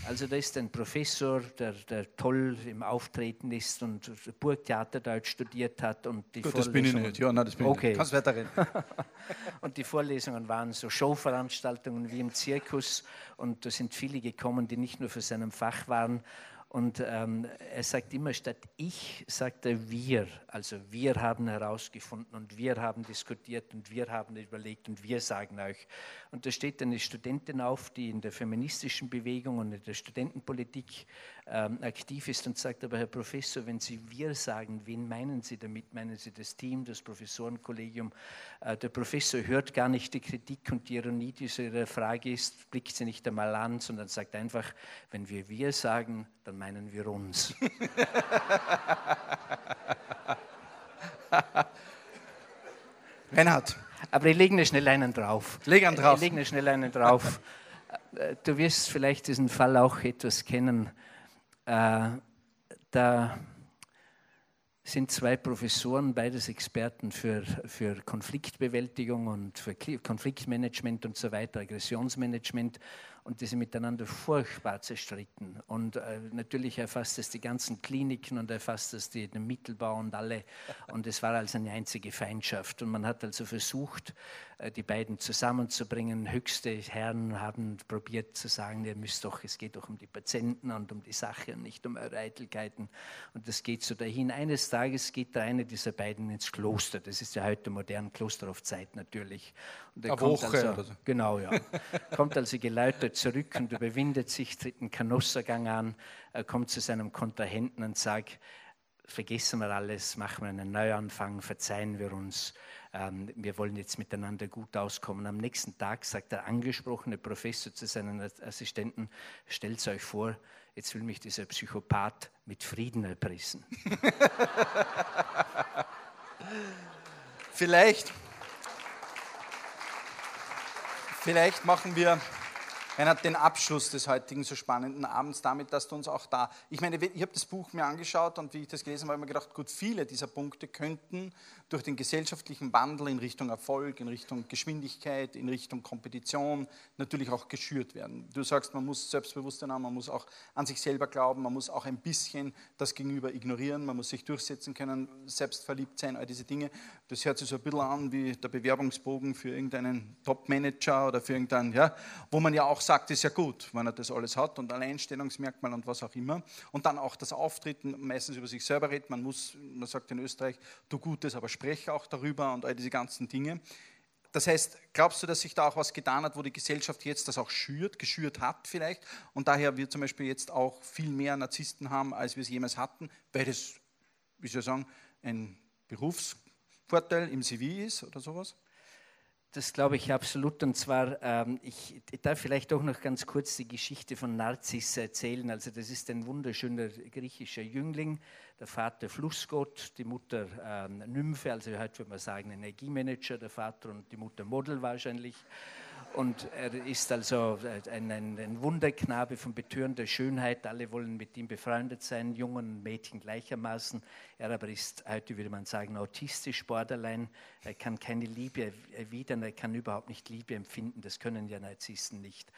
Also da ist ein Professor, der, der toll im Auftreten ist und Burgtheaterdeutsch studiert hat. Und die Gut, das bin ich nicht. Ja, nein, das bin okay. ich nicht. Kannst weiterreden. *laughs* *laughs* und die Vorlesungen waren so Showveranstaltungen wie im Zirkus. Und da sind viele gekommen, die nicht nur für seinem Fach waren. Und ähm, er sagt immer, statt ich, sagt er wir. Also wir haben herausgefunden und wir haben diskutiert und wir haben überlegt und wir sagen euch. Und da steht eine Studentin auf, die in der feministischen Bewegung und in der Studentenpolitik ähm, aktiv ist und sagt, aber Herr Professor, wenn Sie wir sagen, wen meinen Sie damit? Meinen Sie das Team, das Professorenkollegium? Äh, der Professor hört gar nicht die Kritik und die Ironie, die so Ihre Frage ist, blickt sie nicht einmal an, sondern sagt einfach, wenn wir wir sagen, dann meinen wir uns. *laughs* Reinhard. Aber ich lege schnell einen drauf. Leg einen drauf. Ich lege schnell einen drauf. *laughs* Äh, du wirst vielleicht diesen Fall auch etwas kennen. Äh, da sind zwei Professoren, beides Experten für, für Konfliktbewältigung und für Konfliktmanagement und so weiter, Aggressionsmanagement und die sind miteinander furchtbar zerstritten. Und äh, natürlich erfasst es die ganzen Kliniken und erfasst es die, den Mittelbau und alle. Und es war also eine einzige Feindschaft. Und man hat also versucht, die beiden zusammenzubringen. Höchste Herren haben probiert zu sagen, ihr müsst doch, es geht doch um die Patienten und um die Sache und nicht um eure Eitelkeiten. Und das geht so dahin. Eines Tages geht der eine dieser beiden ins Kloster. Das ist ja heute modern, Klosterhofzeit natürlich. Und er Eine kommt Woche also, Genau, ja. *laughs* kommt also geläutert zurück und überwindet sich, tritt einen Kanossergang an, kommt zu seinem Kontrahenten und sagt, vergessen wir alles, machen wir einen Neuanfang, verzeihen wir uns, ähm, wir wollen jetzt miteinander gut auskommen. Am nächsten Tag sagt der angesprochene Professor zu seinen Assistenten, stellt euch vor, jetzt will mich dieser Psychopath mit Frieden erpressen. *laughs* Vielleicht, vielleicht machen wir Reinhard, den Abschluss des heutigen so spannenden Abends damit, dass du uns auch da, ich meine, ich habe das Buch mir angeschaut und wie ich das gelesen habe, habe ich mir gedacht, gut, viele dieser Punkte könnten durch den gesellschaftlichen Wandel in Richtung Erfolg, in Richtung Geschwindigkeit, in Richtung Kompetition natürlich auch geschürt werden. Du sagst, man muss Selbstbewusstsein haben, man muss auch an sich selber glauben, man muss auch ein bisschen das Gegenüber ignorieren, man muss sich durchsetzen können, selbstverliebt sein, all diese Dinge. Das hört sich so ein bisschen an wie der Bewerbungsbogen für irgendeinen Top-Manager oder für irgendeinen, ja, wo man ja auch sagt, ist ja gut, wenn er das alles hat und Alleinstellungsmerkmal und was auch immer. Und dann auch das Auftreten, meistens über sich selber redet, man muss, man sagt in Österreich, du Gutes, aber spreche auch darüber und all diese ganzen Dinge. Das heißt, glaubst du, dass sich da auch was getan hat, wo die Gesellschaft jetzt das auch schürt, geschürt hat vielleicht und daher wir zum Beispiel jetzt auch viel mehr Narzissten haben, als wir es jemals hatten, weil das, wie soll ich sagen, ein Berufsvorteil im CV ist oder sowas? Das glaube ich absolut. Und zwar, ähm, ich, darf vielleicht auch noch ganz kurz die Geschichte von Narzis erzählen. Also das ist ein wunderschöner griechischer Jüngling, der Vater Flussgott, die Mutter ähm, Nymphe, also heute würde man sagen Energiemanager, der Vater und die Mutter Model wahrscheinlich. Und er ist also ein, ein, ein, Wunderknabe von betörender Schönheit. Alle wollen mit ihm befreundet sein, Jungen und Mädchen gleichermaßen. Er aber ist heute, würde man sagen, autistisch, borderline. Er kann keine Liebe erwidern, er kann überhaupt nicht Liebe empfinden. Das können ja Narzissten nicht.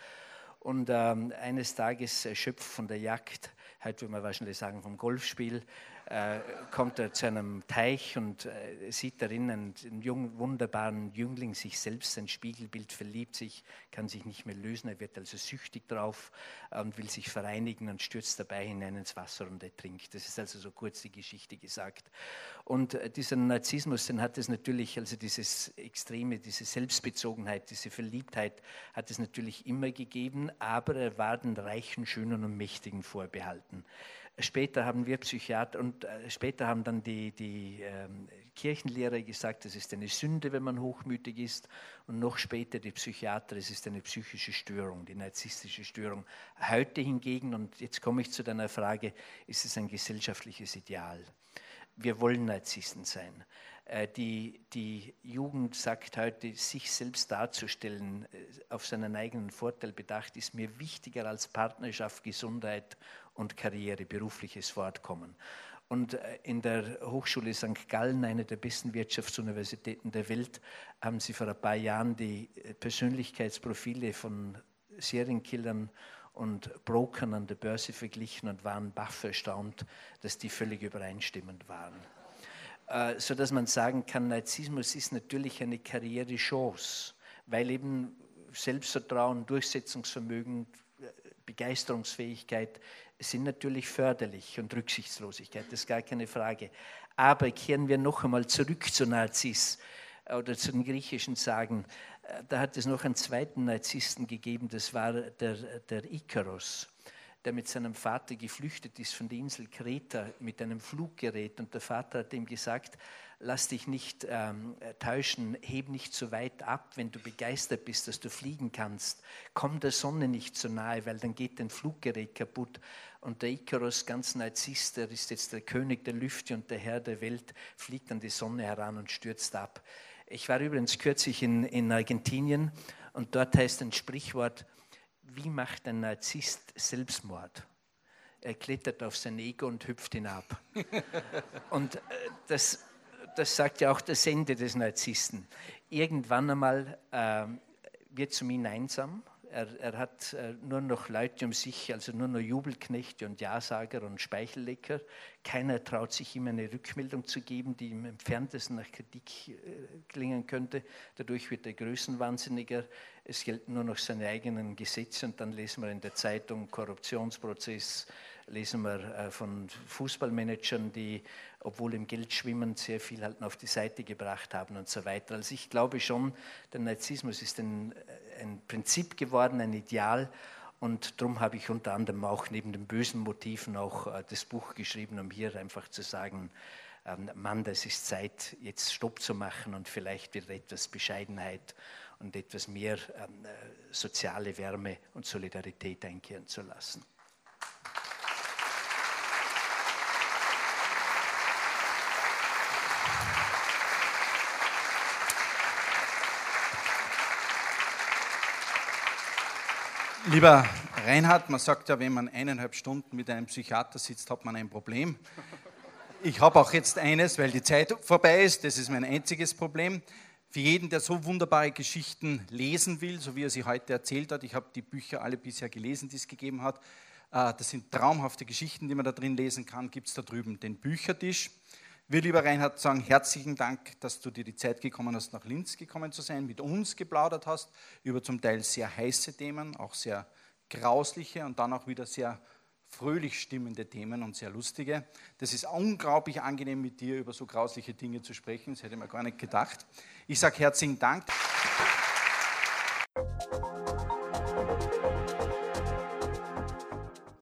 Und ähm, eines Tages erschöpft von der Jagd, heute würde man wahrscheinlich sagen vom Golfspiel, äh, kommt er zu einem Teich und äh, sieht darin einen, einen jungen, wunderbaren Jüngling, sich selbst, ein Spiegelbild, verliebt sich, kann sich nicht mehr lösen, er wird also süchtig drauf und will sich vereinigen und stürzt dabei hinein ins Wasser und ertrinkt. Das ist also so kurz die Geschichte gesagt. Und äh, dieser Narzissmus, den hat es natürlich, also dieses Extreme, diese Selbstbezogenheit, diese Verliebtheit hat es natürlich immer gegeben, aber er war den Reichen, Schönen und Mächtigen vorbehalten. Später haben wir Psychiater und äh, später haben dann die, die ähm, Kirchenlehrer gesagt, es ist eine Sünde, wenn man hochmütig ist. Und noch später die Psychiater, es ist eine psychische Störung, die narzisstische Störung. Heute hingegen, und jetzt komme ich zu deiner Frage, ist es ein gesellschaftliches Ideal. Wir wollen Narzissten sein. Äh, die, die Jugend sagt heute, sich selbst darzustellen, äh, auf seinen eigenen Vorteil bedacht, ist mir wichtiger als Partnerschaft, Gesundheit und Karriere, berufliches Fortkommen. Und äh, in der Hochschule St. Gallen, einer der besten Wirtschaftsuniversitäten der Welt, haben sie vor ein paar Jahren die äh, Persönlichkeitsprofile von Serienkillern und Brokern an der Börse verglichen und waren baff erstaunt, dass die völlig übereinstimmend waren. Äh, so dass man sagen kann, Narzissmus ist natürlich eine Karrierechance, weil eben Selbstvertrauen, Durchsetzungsvermögen, Begeisterungsfähigkeit sind natürlich förderlich und Rücksichtslosigkeit, das ist gar keine Frage. Aber kehren wir noch einmal zurück zu Nazis äh, oder zu den griechischen Sagen. Äh, da hat es noch einen zweiten Narzissten gegeben, das war der, der Ikaros, der mit seinem Vater geflüchtet ist von der Insel Kreta mit einem Fluggerät. Und der Vater hat ihm gesagt, lass dich nicht ähm, täuschen, heb nicht so weit ab, wenn du begeistert bist, dass du fliegen kannst. Komm der Sonne nicht so nahe, weil dann geht dein Fluggerät kaputt. Und der Icarus, ganz Narzisst, der ist jetzt der König der Lüfte und der Herr der Welt, fliegt an die Sonne heran und stürzt ab. Ich war übrigens kürzlich in, in Argentinien und dort heißt ein Sprichwort, wie macht ein Narzisst Selbstmord? Er klettert auf sein Ego und hüpft hinab. *laughs* und äh, das das sagt ja auch das Ende des Narzissten. Irgendwann einmal äh, wird zum ihn einsam. Er, er hat äh, nur noch Leute um sich, also nur noch Jubelknechte und Ja-Sager und Speichellecker. Keiner traut sich ihm eine Rückmeldung zu geben, die im entferntesten nach Kritik äh, klingen könnte. Dadurch wird er größenwahnsinniger. Es gelten nur noch seine eigenen Gesetze und dann lesen wir in der Zeitung Korruptionsprozess, lesen wir äh, von Fußballmanagern, die, obwohl im Geld schwimmen, sehr viel halt auf die Seite gebracht haben und so weiter. Also ich glaube schon, der Narzissmus ist ein, äh, ein Prinzip geworden, ein Ideal. Und darum habe ich unter anderem auch neben den bösen Motiven auch äh, das Buch geschrieben, um hier einfach zu sagen, ähm, Mann, das ist Zeit, jetzt Stopp zu machen und vielleicht wieder etwas Bescheidenheit und etwas mehr ähm, äh, soziale Wärme und Solidarität einkehren zu lassen. Lieber Reinhard, man sagt ja, wenn man eineinhalb Stunden mit einem Psychiater sitzt, hat man ein Problem. Ich habe auch jetzt eines, weil die Zeit vorbei ist. Das ist mein einziges Problem. Für jeden, der so wunderbare Geschichten lesen will, so wie er sie heute erzählt hat, ich habe die Bücher alle bisher gelesen, die es gegeben hat. Äh, das sind traumhafte Geschichten, die man da drin lesen kann. Gibt es da drüben den Büchertisch. Wir, lieber Reinhard, sagen herzlichen Dank, dass du dir die Zeit gekommen hast, nach Linz gekommen zu sein, mit uns geplaudert hast über zum Teil sehr heiße Themen, auch sehr grausliche und dann auch wieder sehr fröhlich stimmende Themen und sehr lustige. Das ist unglaublich angenehm, mit dir über so grausliche Dinge zu sprechen. Das hätte mir gar nicht gedacht. Ich sage herzlichen Dank.